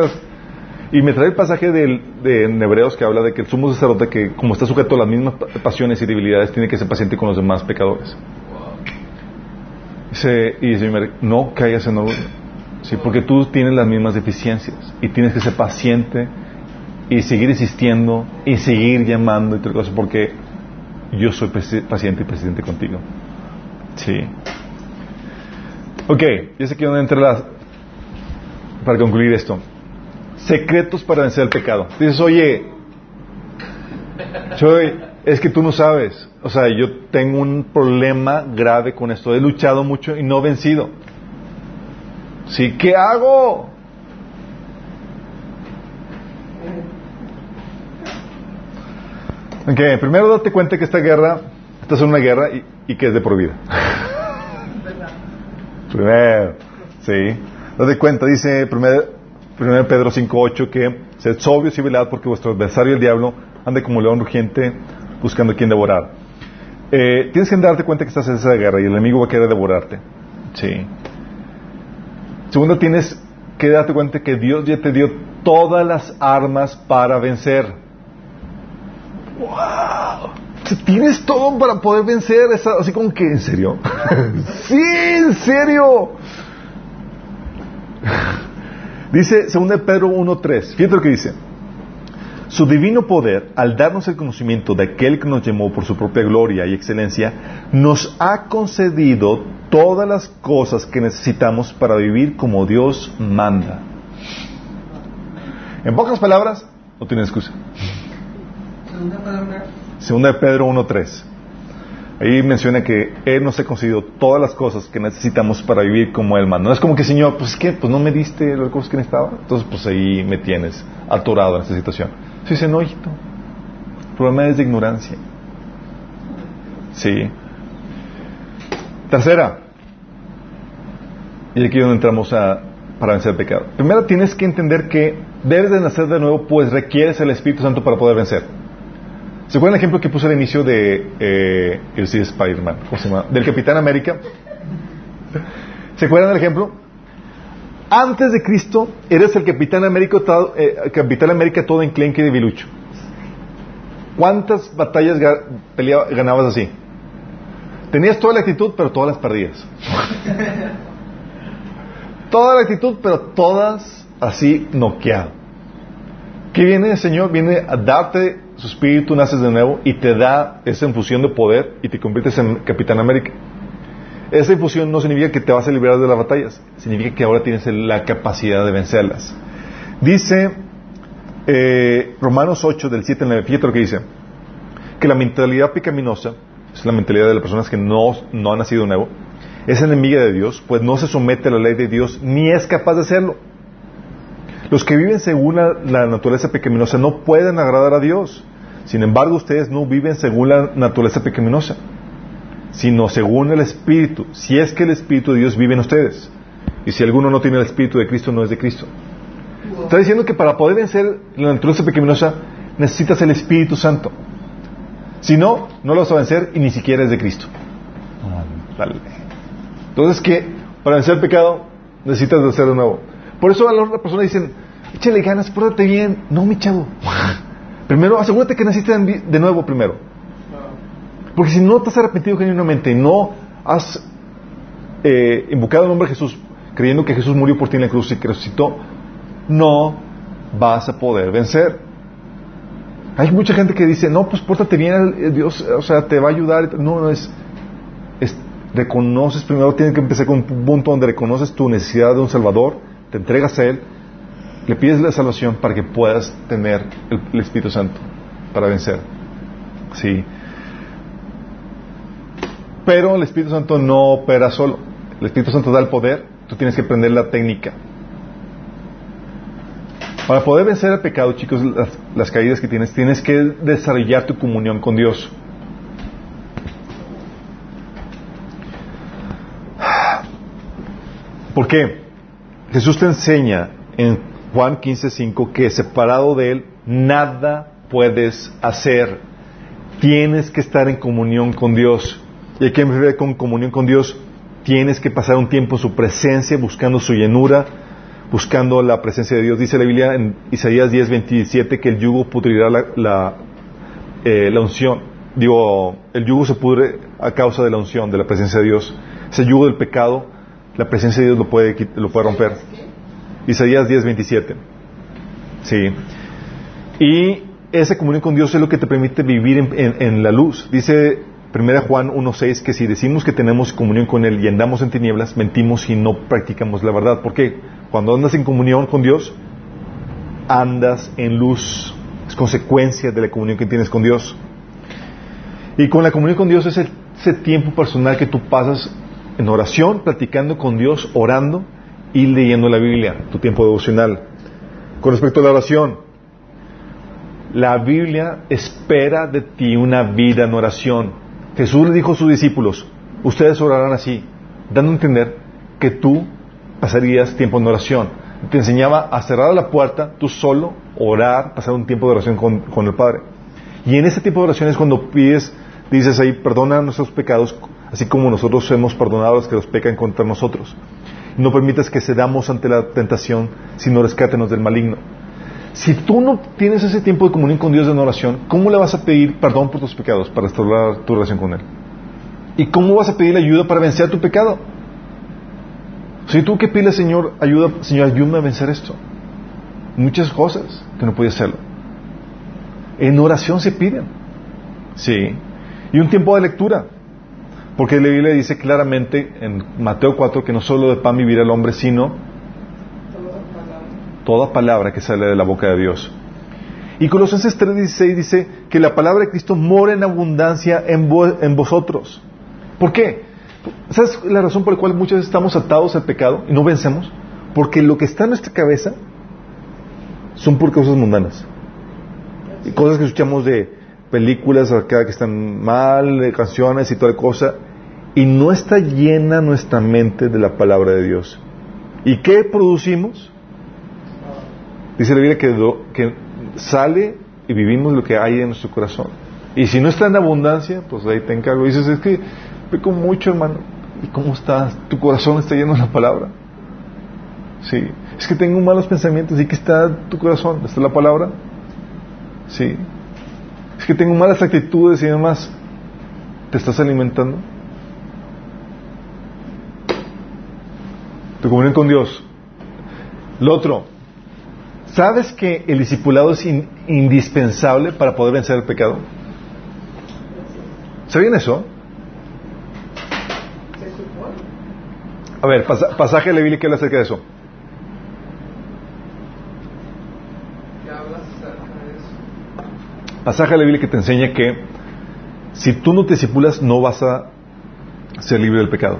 S2: Y me trae el pasaje de, de en Hebreos que habla de que el sumo sacerdote, que como está sujeto a las mismas pasiones y debilidades, tiene que ser paciente con los demás pecadores. Dice, y dice, no caigas en orgullo. Sí, porque tú tienes las mismas deficiencias y tienes que ser paciente y seguir insistiendo y seguir llamando y todo eso porque yo soy paciente y paciente contigo. Sí. Ok, ya sé que donde entra la... Para concluir esto. Secretos para vencer el pecado. Dices, oye, Choy, es que tú no sabes. O sea, yo tengo un problema grave con esto. He luchado mucho y no vencido. ¿Sí? ¿Qué hago? Ok, primero date cuenta que esta guerra, esta es una guerra y, que es de por vida. [laughs] primero, sí. Date cuenta, dice primero, primero Pedro 5.8 que sed sobrios y velad porque vuestro adversario el diablo ande como león rugiente buscando a quien devorar. Eh, tienes que darte cuenta que estás en esa guerra y el enemigo va a querer devorarte. Sí. Segundo, tienes que darte cuenta que Dios ya te dio todas las armas para vencer. ¡Wow! Tienes todo para poder vencer. así como que, ¿en serio? [laughs] sí, en serio. dice 2 Pedro 1.3. Fíjate lo que dice. Su divino poder, al darnos el conocimiento de aquel que nos llamó por su propia gloria y excelencia, nos ha concedido todas las cosas que necesitamos para vivir como Dios manda. En pocas palabras, no tiene excusa. Segunda de Pedro 1.3. Ahí menciona que Él nos ha concedido todas las cosas que necesitamos para vivir como Él manda. No es como que, Señor, pues que pues no me diste las cosas que necesitaba. Entonces, pues ahí me tienes atorado en esta situación. Sí, dice, no, hijito. El problema es de ignorancia. Sí. Tercera. Y aquí es donde entramos a, para vencer el pecado. Primero tienes que entender que debes de nacer de nuevo, pues requieres el Espíritu Santo para poder vencer. ¿Se acuerdan el ejemplo que puse al inicio de eh, el Spider-Man? Del Capitán América. ¿Se acuerdan del ejemplo? Antes de Cristo eres el Capitán América, todo, eh, Capitán enclenque de bilucho. ¿Cuántas batallas ganabas así? Tenías toda la actitud, pero todas las perdías. toda la actitud, pero todas así noqueado. ¿Qué viene el Señor? Viene a darte su espíritu, naces de nuevo y te da esa infusión de poder y te conviertes en Capitán América. Esa infusión no significa que te vas a liberar de las batallas, significa que ahora tienes la capacidad de vencerlas. Dice eh, Romanos 8, del 7 al 9, fíjate lo que dice, que la mentalidad pecaminosa, es la mentalidad de las personas que no, no han nacido nuevo, es enemiga de Dios, pues no se somete a la ley de Dios ni es capaz de hacerlo. Los que viven según la, naturaleza pecaminosa no pueden agradar a Dios. Sin embargo, ustedes no viven según la naturaleza pecaminosa, sino según el Espíritu, si es que el Espíritu de Dios vive en ustedes. Y si alguno no tiene el Espíritu de Cristo, no es de Cristo. Está diciendo que para poder vencer la naturaleza pecaminosa necesitas el Espíritu Santo. Si no, no lo vas a vencer y ni siquiera es de Cristo. Entonces, que para vencer el pecado necesitas de de nuevo. Por eso a las personas dicen, échale ganas, pórtate bien. No, mi chavo. Primero, asegúrate que naciste de nuevo primero. Porque si no te has arrepentido genuinamente y no has eh, invocado el nombre de Jesús, creyendo que Jesús murió por ti en la cruz y que resucitó, no vas a poder vencer. Hay mucha gente que dice, no, pues pórtate bien, Dios, o sea, te va a ayudar. No, no es, es reconoces, primero tienes que empezar con un punto donde reconoces tu necesidad de un Salvador, te entregas a Él, le pides la salvación para que puedas tener el, Espíritu Santo para vencer. Sí. Pero el Espíritu Santo no opera solo. El Espíritu Santo da el poder, tú tienes que aprender la técnica. Para poder vencer el pecado, chicos, las, las caídas que tienes, tienes que desarrollar tu comunión con Dios. ¿Por qué? Jesús te enseña en Juan 15:5 que separado de Él nada puedes hacer. Tienes que estar en comunión con Dios. ¿Y hay que me con comunión con Dios? Tienes que pasar un tiempo en su presencia, buscando su llenura, buscando la presencia de Dios. Dice la Biblia en Isaías 10:27 que el yugo pudrirá la, la, eh, la unción. Digo, el yugo se pudre a causa de la unción, de la presencia de Dios. Ese yugo del pecado la presencia de Dios lo puede, lo puede romper. Isaías 10, 27. Sí. Y esa comunión con Dios es lo que te permite vivir en, la luz. Dice 1 Juan 1.6 que si decimos que tenemos comunión con Él y andamos en tinieblas, mentimos y no practicamos la verdad. ¿Por qué? Cuando andas en comunión con Dios, andas en luz. Es consecuencia de la comunión que tienes con Dios. Y con la comunión con Dios es ese tiempo personal que tú pasas en oración, platicando con Dios, orando y leyendo la Biblia, tu tiempo devocional. Con respecto a la oración, la Biblia espera de ti una vida en oración. Jesús le dijo a sus discípulos, ustedes orarán así, dando a entender que tú pasarías tiempo en oración. Te enseñaba a cerrar la puerta, tú solo, orar, pasar un tiempo de oración con, con el Padre. Y en ese tiempo de oración es cuando pides, dices ahí, perdona nuestros pecados así como nosotros hemos perdonado a los que los pecan contra nosotros. No permitas que cedamos ante la tentación, sino rescátenos del maligno. Si tú no tienes ese tiempo de comunión con Dios en oración, ¿cómo le vas a pedir perdón por tus pecados para restaurar tu relación con Él? ¿Y cómo vas a pedirle ayuda para vencer tu pecado? Si tú que pides, Señor, ayuda, Señor, ayúdame a vencer esto. Muchas cosas que no puedes hacerlo. En oración se piden. Sí. Y un tiempo de lectura. Porque la Biblia dice claramente en Mateo 4 que no solo de pan vivirá el hombre, sino toda palabra que sale de la boca de Dios. Y Colosenses 3:16 dice que la palabra de Cristo mora en abundancia en, en vosotros. ¿Por qué? ¿Sabes la razón por la cual muchas veces estamos atados al pecado y no vencemos? Porque lo que está en nuestra cabeza son por cosas mundanas. Y cosas que escuchamos de películas acá que están mal, canciones y toda cosa y no está llena nuestra mente de la palabra de Dios. ¿Y qué producimos? Dice la Biblia que, sale y vivimos lo que hay en nuestro corazón. Y si no está en abundancia, pues ahí te encargo. dices, es que peco mucho, hermano. ¿Y cómo estás? ¿Tu corazón está lleno de la palabra? Sí. Es que tengo malos pensamientos. ¿Y qué está tu corazón? ¿Está la palabra? Sí. Es que tengo malas actitudes y demás. ¿Te estás alimentando? tu comunión con Dios. Lo otro, ¿sabes que el discipulado es indispensable para poder vencer el pecado? ¿Sabían eso? A ver, pasaje de la Biblia que habla acerca de eso. Pasaje de la Biblia que te enseña que si tú no te discipulas no vas a ser libre del pecado.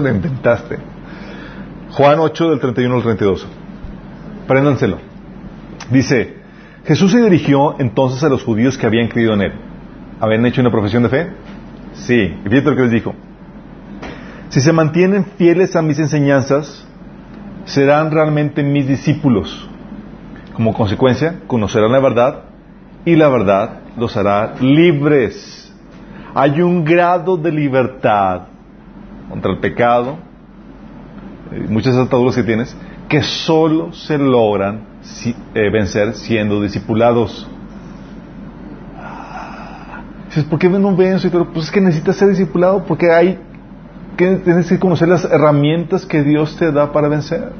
S2: lo inventaste. Juan 8 del 31 al 32. Préndanselo. Dice, Jesús se dirigió entonces a los judíos que habían creído en él. ¿Habían hecho una profesión de fe? Sí. Y fíjate lo que les dijo. Si se mantienen fieles a mis enseñanzas, serán realmente mis discípulos. Como consecuencia, conocerán la verdad y la verdad los hará libres. Hay un grado de libertad contra el pecado, eh, muchas ataduras que tienes, que solo se logran eh, vencer siendo discipulados. Dices, ¿por qué no venzo? Pues es que necesitas ser discipulado porque hay que tienes que conocer las herramientas que Dios te da para vencer.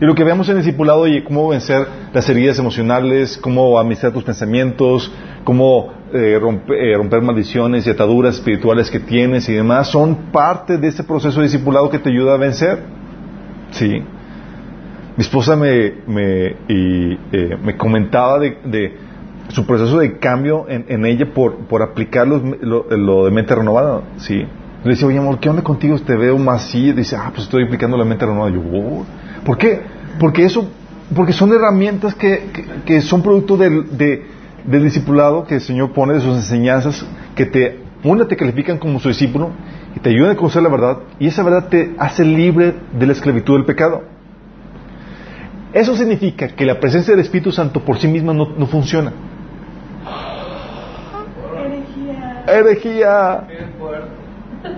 S2: Y lo que veamos en el discipulado y cómo vencer las heridas emocionales, cómo administrar tus pensamientos, cómo eh, eh, romper, maldiciones y ataduras espirituales que tienes y demás, son parte de ese proceso de discipulado que te ayuda a vencer. ¿Sí? Mi esposa me, me, y, eh, me comentaba de, de su proceso de cambio en, en ella por, por aplicar los- lo, lo de mente renovada. Sí. Le decía, oye, amor, ¿qué onda contigo? Te veo más así. Dice, ah, pues estoy aplicando la mente renovada. Yo, "Oh". ¿por qué? Porque eso, porque son herramientas que, que, que son producto del, de, del discipulado que el Señor pone de sus enseñanzas, que te, una, te califican como su discípulo y te ayudan a conocer la verdad, y esa verdad te hace libre de la esclavitud del pecado. Eso significa que la presencia del Espíritu Santo por sí misma no, no funciona.
S1: Herejía.
S2: Herejía.
S3: Bien fuerte. Pero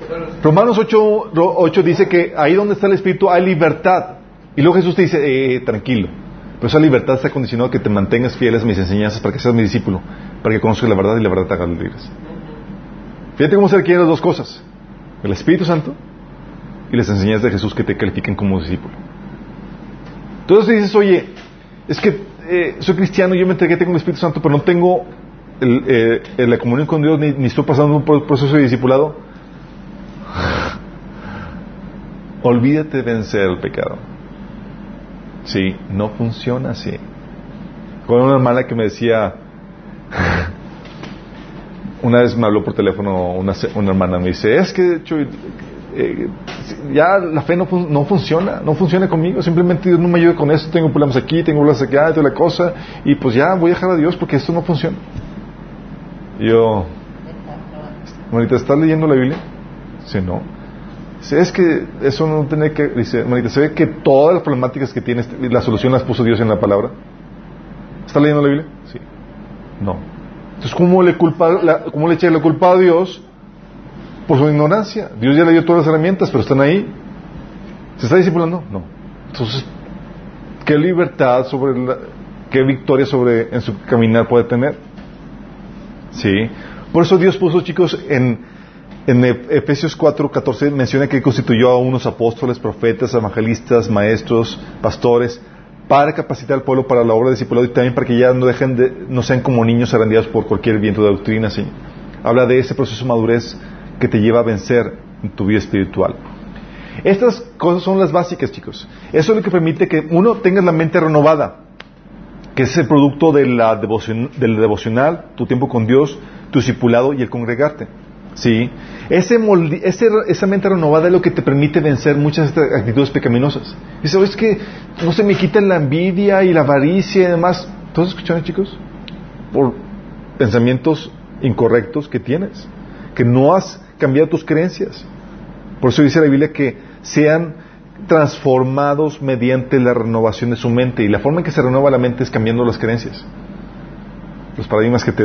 S3: sí,
S2: Romanos 8, ro- 8 dice que ahí donde está el Espíritu hay libertad. Y luego Jesús te dice, eh, tranquilo. Pero esa libertad está condicionada a que te mantengas fieles a mis enseñanzas para que seas mi discípulo, para que conozcas la verdad y la verdad te haga libres. Fíjate cómo se requieren las dos cosas. El Espíritu Santo y las enseñanzas de Jesús que te califiquen como discípulo. Entonces dices, oye, es que eh, soy cristiano, yo me entregué, tengo el Espíritu Santo, pero no tengo el, eh, eh, la comunión con Dios, ni, ni estoy pasando un pro- proceso de discipulado. [sighs] Olvídate de vencer el pecado. Sí, no funciona así. Con una hermana que me decía, [sighs] una vez me habló por teléfono una, una hermana, me dice, es que Chuy, eh, ya la fe no, no funciona, no funciona conmigo, simplemente Dios no me ayuda con esto, tengo problemas aquí, tengo problemas acá, toda la cosa, y pues ya voy a dejar a Dios porque esto no funciona. Y yo, Marita, ¿estás leyendo la Biblia? Dice, no. Dice, es que eso no tiene que... Dice, Marita, ¿se ve que todas las problemáticas que tienes, la solución las puso Dios en la palabra? ¿Estás leyendo la Biblia? Sí. No. Entonces, ¿cómo le, culpa, la, ¿cómo le echa la culpa a Dios por su ignorancia? Dios ya le dio todas las herramientas, pero están ahí. ¿Se está discipulando? No. Entonces, ¿qué libertad sobre la, qué victoria sobre en su caminar puede tener? Sí. Por eso Dios puso, chicos, en, en E- Efesios 4, 14 menciona que constituyó a unos apóstoles, profetas, evangelistas, maestros, pastores, para capacitar al pueblo para la obra de discipulado y también para que ya no dejen de, no sean como niños arrendados por cualquier viento de doctrina, sí. Habla de ese proceso de madurez que te lleva a vencer en tu vida espiritual. Estas cosas son las básicas, chicos. Eso es lo que permite que uno tenga la mente renovada, que es el producto de la devoción, del devocional, tu tiempo con Dios, tu discipulado y el congregarte. ¿Sí? Ese molde- ese- esa mente renovada es lo que te permite vencer muchas actitudes pecaminosas. Dice, es que no se me quita la envidia y la avaricia y demás. ¿Todos escucharon, chicos? Por pensamientos incorrectos que tienes, que no has cambiado tus creencias. Por eso dice la Biblia que sean transformados mediante la renovación de su mente. Y la forma en que se renueva la mente es cambiando las creencias. Los paradigmas que te.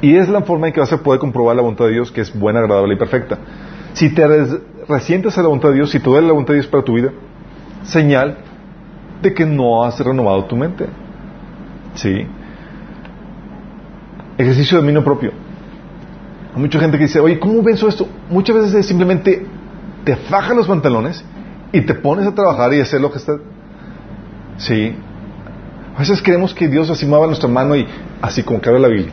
S2: Y es la forma en que vas a poder comprobar la voluntad de Dios, que es buena, agradable y perfecta. Si te res- resientes a la voluntad de Dios, si te duele la voluntad de Dios para tu vida, señal de que no has renovado tu mente. ¿Sí? Ejercicio de dominio propio. Hay mucha gente que dice, oye, ¿cómo venzo esto? Muchas veces es simplemente te fajas los pantalones y te pones a trabajar y hacer lo que está. Sí. A veces creemos que Dios así mueva nuestra mano y así como que abre la Biblia.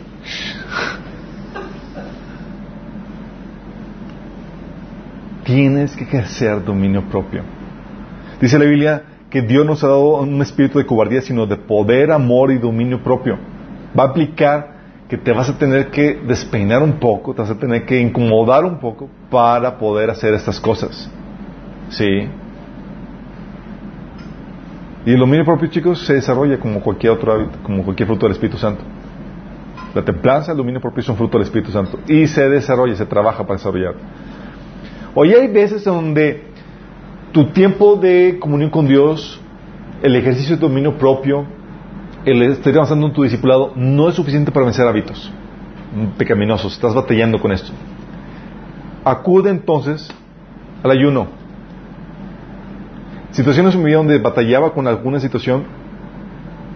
S2: Tienes que ejercer dominio propio. Dice la Biblia que Dios nos ha dado un espíritu de cobardía, sino de poder, amor y dominio propio. Va a aplicar que te vas a tener que despeinar un poco, te vas a tener que incomodar un poco para poder hacer estas cosas. ¿Sí? Y el dominio propio, chicos, se desarrolla como cualquier otro como cualquier fruto del Espíritu Santo. La templanza, el dominio propio son fruto del Espíritu Santo. Y se desarrolla, se trabaja para desarrollar. Hoy hay veces donde tu tiempo de comunión con Dios, el ejercicio de dominio propio, el estar avanzando en tu discipulado, no es suficiente para vencer hábitos pecaminosos. Estás batallando con esto. Acude entonces al ayuno. Situaciones en mi vida donde batallaba con alguna situación,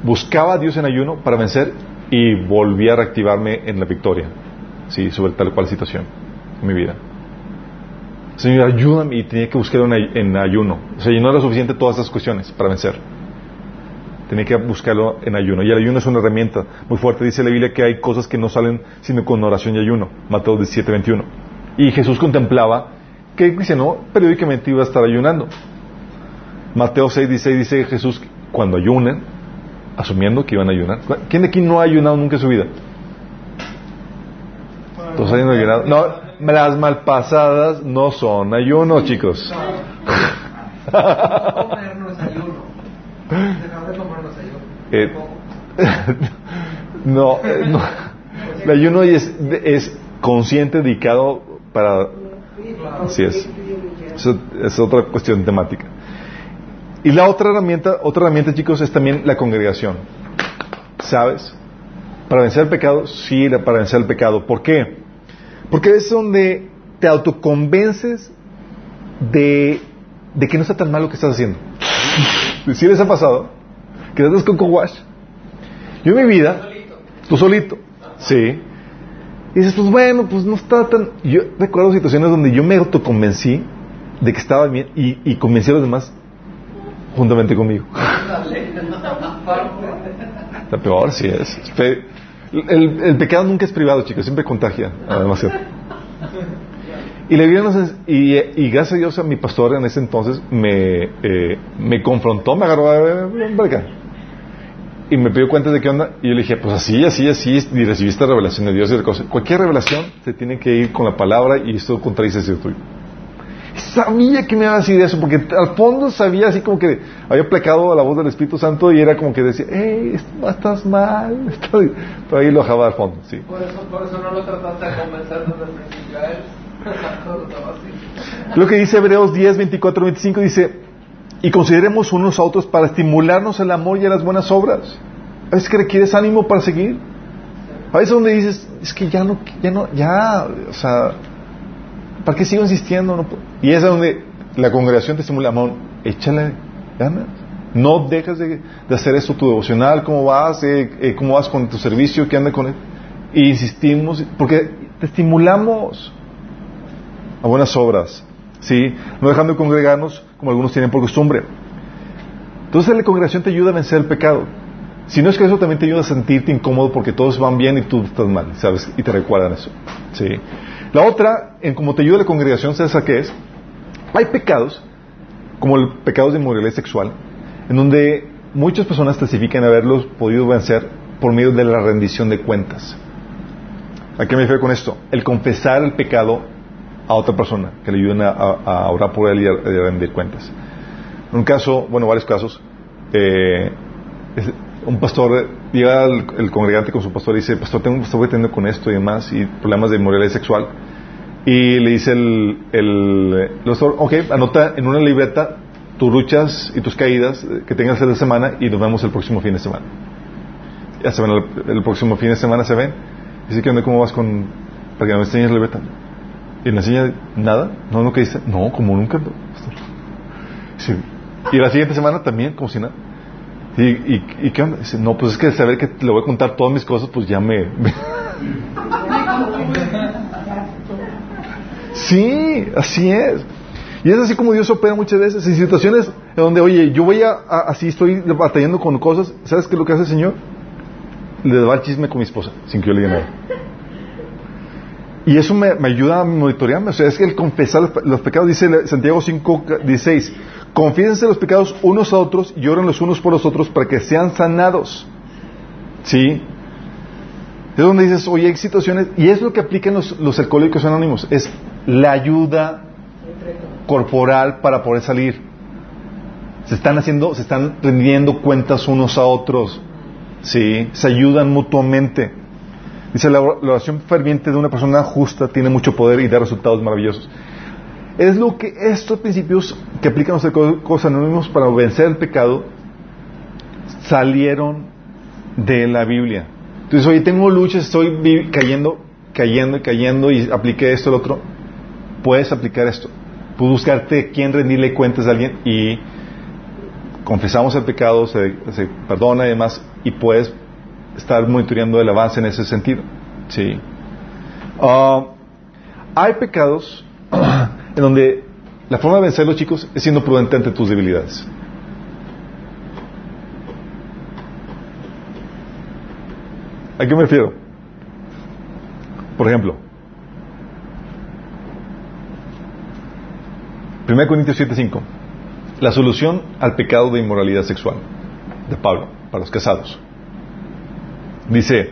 S2: buscaba a Dios en ayuno para vencer y volví a reactivarme en la victoria. Sí, sobre tal cual situación en mi vida. Señor, ayúdame y tenía que buscar en ay- en ayuno. O sea, no era suficiente todas esas cuestiones para vencer. Tenía que buscarlo en ayuno. Y el ayuno es una herramienta muy fuerte. Dice la Biblia que hay cosas que no salen sino con oración y ayuno. Mateo 17, 21. Y Jesús contemplaba que el cristiano periódicamente iba a estar ayunando. Mateo 6, 16 dice Jesús, cuando ayunen, asumiendo que iban a ayunar. ¿Quién de aquí no ha ayunado nunca en su vida? Todos hayan ayunado. No, las malpasadas no son ayuno, chicos.
S3: Comer no es ayuno. Dejar de comer no es ayuno.
S2: Eh, [laughs] no, eh, no. El ayuno es, es consciente, dedicado para... Así es. Es otra cuestión temática. Y la otra herramienta, otra herramienta, chicos, es también la congregación. ¿Sabes? Para vencer el pecado, sí, para vencer el pecado. ¿Por qué? Porque es donde te autoconvences de, de que no está tan mal lo que estás haciendo. [laughs] ¿Sí les ha pasado? Que estás con wash. Yo en mi vida, tú solito, sí. Y dices, pues bueno, pues no está tan... Yo recuerdo situaciones donde yo me autoconvencí de que estaba bien y, y convencí a los demás juntamente conmigo. [laughs] La peor, sí es. El, el pecado nunca es privado, chicos, siempre contagia. ah, demasiado. Y, nos ens- y, y gracias a Dios a mi pastor en ese entonces me, eh, me confrontó, me agarró, "A ver, ven para acá". Y me pidió cuenta de qué onda. Y yo le dije, pues así, así, así. Y recibí esta revelación de Dios y de cosas. Cualquier revelación se tiene que ir con la palabra y esto contradice ese tuyo. Sabía que me iba a decir eso, porque al fondo sabía así como que había plecado a la voz del Espíritu Santo y era como que decía, hey, estás mal. [laughs] Estoy... Pero ahí lo dejaba al fondo, sí.
S3: Por eso, por eso no lo trataste de convencer desde el principio a él. [laughs]
S2: Lo que dice Hebreos 10, 24, 25 dice, y consideremos unos a otros para estimularnos al amor y a las buenas obras. A veces que requieres ánimo para seguir. A veces donde dices, es que ya no, ya no, ya, o sea, ¿para qué sigo insistiendo? No puedo". y es donde la congregación te estimula, amor, échale ganas. No dejes de, hacer eso, tu devocional, cómo vas, eh, eh, cómo vas con tu servicio, qué anda con él. Y insistimos, porque te estimulamos a buenas obras, ¿sí? No dejando de congregarnos como algunos tienen por costumbre. Entonces la congregación te ayuda a vencer el pecado. Si no es que eso también te ayuda a sentirte incómodo porque todos van bien y tú estás mal, ¿sabes? Y te recuerdan eso, ¿sí? La otra, en cómo te ayuda la congregación, ¿sabes a qué es? Hay pecados, como el pecado de inmoralidad sexual, en donde muchas personas testifican haberlos podido vencer por medio de la rendición de cuentas. ¿A qué me refiero con esto? El confesar el pecado a otra persona, que le ayuden a, orar por él y a, rendir cuentas. En un caso, bueno, varios casos, eh, un pastor, llega el, el congregante con su pastor y dice, pastor, tengo que tengo con esto y demás, y problemas de inmoralidad sexual. Y le dice el, pastor, ok, anota en una libreta tus luchas y tus caídas que tengas esta semana y nos vemos el próximo fin de semana. Ya se ven el, próximo fin de semana, se ven. Dice, ¿qué? ¿Cómo vas con...? Para que me enseñes la libreta. ¿Y le enseña nada? ¿No lo que dice? No, como nunca. Y la siguiente semana también, como si nada. ¿Y, y, y qué onda? Dice, no, pues es que saber que le voy a contar todas mis cosas, pues ya me... [laughs] sí, así es. Y es así como Dios opera muchas veces en situaciones donde, oye, yo voy a, así estoy batallando con cosas. ¿Sabes qué es lo que hace el Señor? Le da el chisme con mi esposa, sin que yo le diga nada. Y eso me, me ayuda a monitorearme. O sea, es que el confesar los pecados, dice Santiago 5, 16, confiésense los pecados unos a otros y oren los unos por los otros para que sean sanados. ¿Sí? Es donde dices, oye, hay situaciones, y es lo que aplican los, los alcohólicos anónimos, es la ayuda corporal para poder salir. Se están haciendo, se están rendiendo cuentas unos a otros. ¿Sí? Se ayudan mutuamente. Dice, la oración ferviente de una persona justa tiene mucho poder y da resultados maravillosos. Es lo que estos principios que aplican los alcohólicos anónimos para vencer el pecado salieron de la Biblia. Entonces, oye, tengo luchas, estoy cayendo, cayendo y cayendo y apliqué esto, el otro. Puedes aplicar esto. Puedes buscarte quién rendirle cuentas a alguien y confesamos el pecado, se, se perdona y demás, y puedes estar monitoreando el avance en ese sentido. Sí. Ah, hay pecados [clears throat] en donde la forma de vencerlos, chicos, es siendo prudente ante tus debilidades. ¿A qué me refiero? Por ejemplo, 1 Corintios 7:5. La solución al pecado de inmoralidad sexual de Pablo, para los casados. Dice,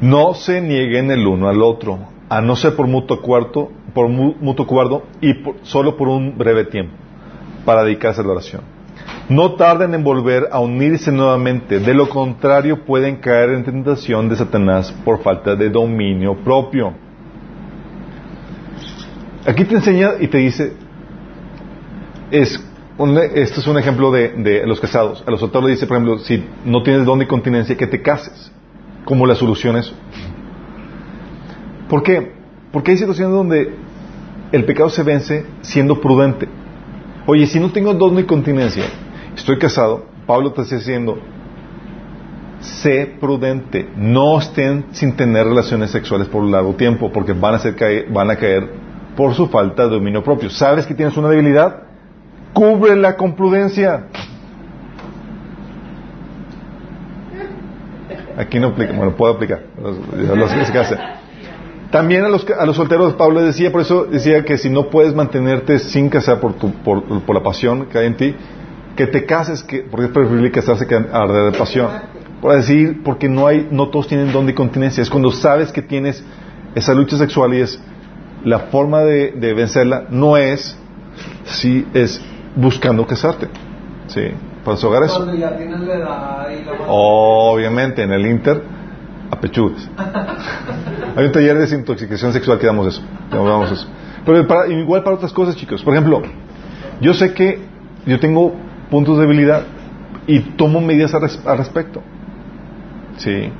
S2: no se nieguen el uno al otro, a no ser por mutuo acuerdo, por mu- mutuo acuerdo y solo por un breve tiempo, para dedicarse a la oración. No tarden en volver a unirse nuevamente, de lo contrario pueden caer en tentación de Satanás por falta de dominio propio. Aquí te enseña y te dice, es un- este es un ejemplo de, de los casados. A los solteros le dice, por ejemplo, si no tienes don de continencia, que te cases. ¿Cómo la solución es? ¿Por qué? Porque hay situaciones donde el pecado se vence siendo prudente. Oye, si no tengo don de continencia, estoy casado, Pablo te está diciendo, sé prudente, no estén sin tener relaciones sexuales por un largo tiempo, porque van a, ser caer, van a caer por su falta de dominio propio. ¿Sabes que tienes una debilidad? Cúbrela con prudencia. Aquí no aplica, bueno, puedo aplicar. Los, los. También a los, a los solteros Pablo decía, por eso decía que si no puedes mantenerte sin casar por, tu, por, por la pasión que hay en ti, que te cases, que, porque es preferible casarse que arder de pasión. Por decir, porque no hay, no todos tienen don de continencia. Es cuando sabes que tienes esa lucha sexual y es la forma de, de vencerla no es si es buscando casarte. Sí, para hogar eso. Obviamente, en el Inter, a pechugas. Hay un taller de desintoxicación sexual que damos eso. Pero para- igual para otras cosas, chicos. Por ejemplo, yo sé que yo tengo puntos de debilidad y tomo medidas al, res- al respecto. Sí.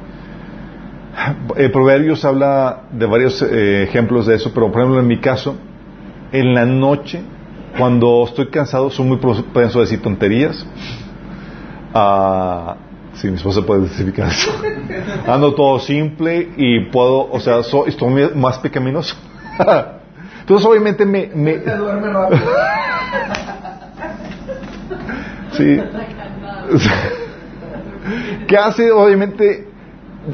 S2: Eh, Proverbios habla de varios eh, ejemplos de eso, pero por ejemplo en mi caso, en la noche, cuando estoy cansado, soy muy propenso a decir tonterías. Ah, sí, mi esposa puede justificar eso. Ando todo simple y puedo, o sea, so- estoy más pecaminoso. [laughs] Entonces, obviamente, me. me
S3: Se duerme rápido.
S2: sí. ¿Qué hace? Obviamente,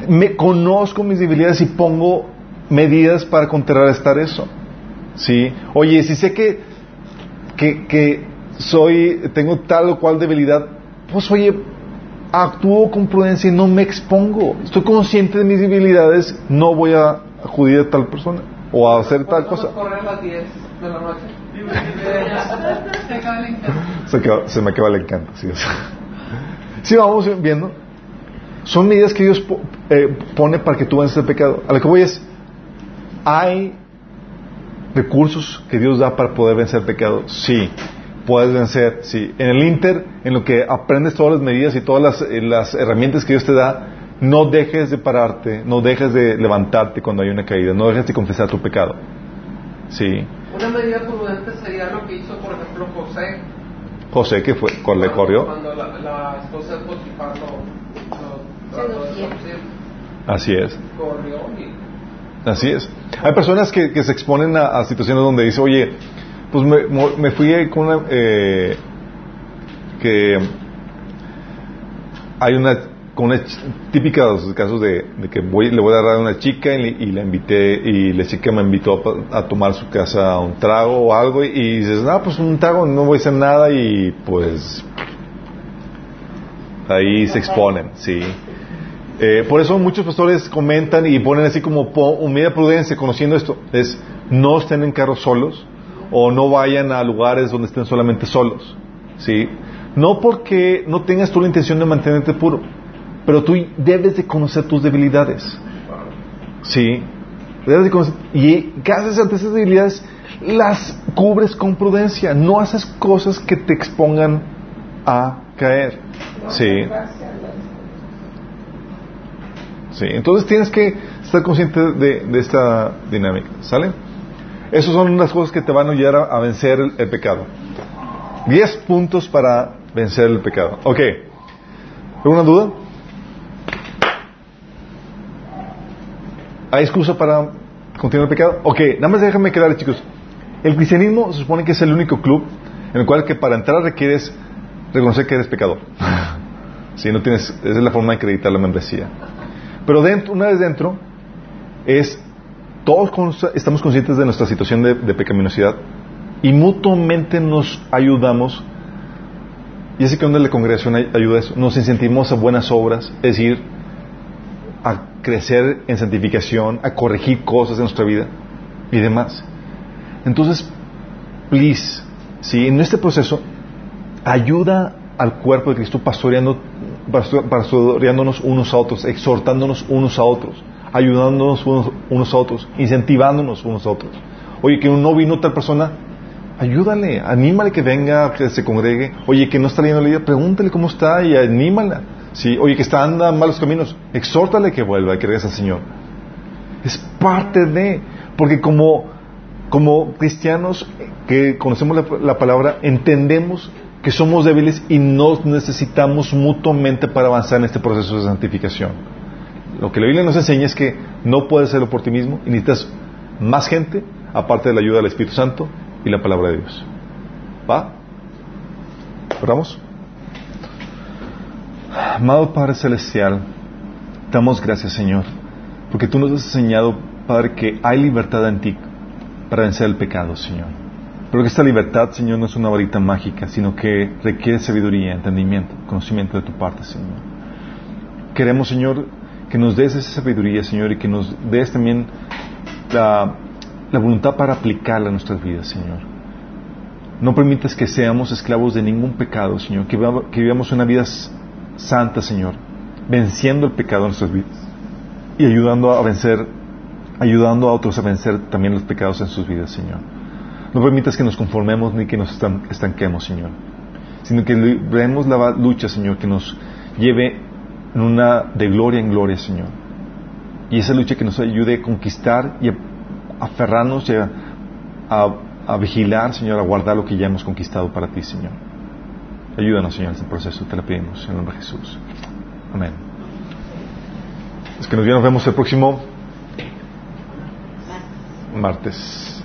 S2: me conozco mis debilidades y pongo medidas para contrarrestar eso. ¿Sí? Oye, si sé que, que, que soy, tengo tal o cual debilidad, pues oye, actúo con prudencia y no me expongo. Estoy consciente de mis debilidades, no voy a acudir a tal persona o a hacer tal cosa.
S3: correr a las 10 de la noche. [laughs]
S5: Se acaba el encanto.
S2: Se, acaba- se me acaba el encanto. Sí, o sea. Sí, vamos viendo. Son medidas que Dios po- eh, pone para que tú vences el pecado. A lo que voy es, hay recursos que Dios da para poder vencer el pecado. Sí, puedes vencer. Sí, en el Inter, en lo que aprendes todas las medidas y todas las, eh, las herramientas que Dios te da, no dejes de pararte, no dejes de levantarte cuando hay una caída, no dejes de confesar tu pecado. Sí.
S3: Una medida prudente sería lo que hizo, por ejemplo, José.
S2: José, que fue? ¿Le corrió?
S3: Cuando la, la esposa
S2: Así es.
S3: corrió y
S2: Así es. Hay personas que, que se exponen a, a situaciones donde dice, oye, pues me, me fui con una... eh, que hay una, con una típica de los casos de, de que voy, le voy a dar a una chica y, le- y la invité y la chica me invitó a, tomar su casa un trago o algo y, y dices, no, pues un trago no voy a hacer nada y pues ahí se exponen, sí. Eh, por eso muchos pastores comentan y ponen así como medida prudencia conociendo esto, es no estén en carros solos o no vayan a lugares donde estén solamente solos, ¿sí? No porque no tengas tú la intención de mantenerte puro, pero tú debes de conocer tus debilidades, ¿sí? Debes de conocer, y gracias ante esas debilidades las cubres con prudencia, no haces cosas que te expongan a caer, ¿sí? Sí, entonces tienes que estar consciente de, de esta dinámica, ¿sale? Esas son las cosas que te van a ayudar a, vencer el, el pecado. Diez puntos para vencer el pecado. Ok. ¿Alguna duda? ¿Hay excusa para continuar el pecado? Ok, nada más déjame quedar, chicos. El cristianismo se supone que es el único club en el cual que para entrar requieres reconocer que eres pecador. [laughs] si no tienes, esa es la forma de acreditar la membresía. Pero dentro, una vez dentro, es todos estamos conscientes de nuestra situación de, pecaminosidad y mutuamente nos ayudamos Y así que donde la congregación ay- ayuda a eso, nos incentivamos a buenas obras, es decir, a crecer en santificación, a corregir cosas en nuestra vida y demás. Entonces, please, si en este proceso ayuda al cuerpo de Cristo pastoreando, pastor- pastoreándonos unos a otros, exhortándonos unos a otros, ayudándonos unos, unos a otros, incentivándonos unos a otros. Oye, que no vino tal persona, ayúdale, anímale que venga, que se congregue. Oye, que no está leyendo la Biblia, pregúntale cómo está y anímala. Sí, oye, que está anda en malos caminos, exhórtale que vuelva, que regrese al Señor. Es parte de, porque como, como cristianos que conocemos la palabra, entendemos que somos débiles y nos necesitamos mutuamente para avanzar en este proceso de santificación. Lo que la Biblia nos enseña es que no puedes hacerlo por ti mismo y necesitas más gente, aparte de la ayuda del Espíritu Santo y la palabra de Dios. ¿Va? ¿Oramos? Amado Padre Celestial, damos gracias, Señor, porque tú nos has enseñado, Padre, que hay libertad en ti para vencer el pecado, Señor. Pero que esta libertad, Señor, no es una varita mágica, sino que requiere sabiduría, entendimiento, conocimiento de tu parte, Señor. Queremos, Señor, que nos des esa sabiduría, Señor, y que nos des también la, voluntad para aplicarla a nuestras vidas, Señor. No permitas que seamos esclavos de ningún pecado, Señor, que, viva- que vivamos una vida santa, Señor, venciendo el pecado en nuestras vidas y ayudando a vencer, ayudando a otros a vencer también los pecados en sus vidas, Señor. No permitas que nos conformemos ni que nos estan- estanquemos, Señor, sino que libremos la lucha, Señor, que nos lleve en una de gloria en gloria, Señor. Y esa lucha que nos ayude a conquistar y a aferrarnos y a, a- vigilar, Señor, a guardar lo que ya hemos conquistado para ti, Señor. Ayúdanos, Señor, en este proceso, te lo pedimos, en el nombre de Jesús. Amén. Es que nos vemos el próximo martes.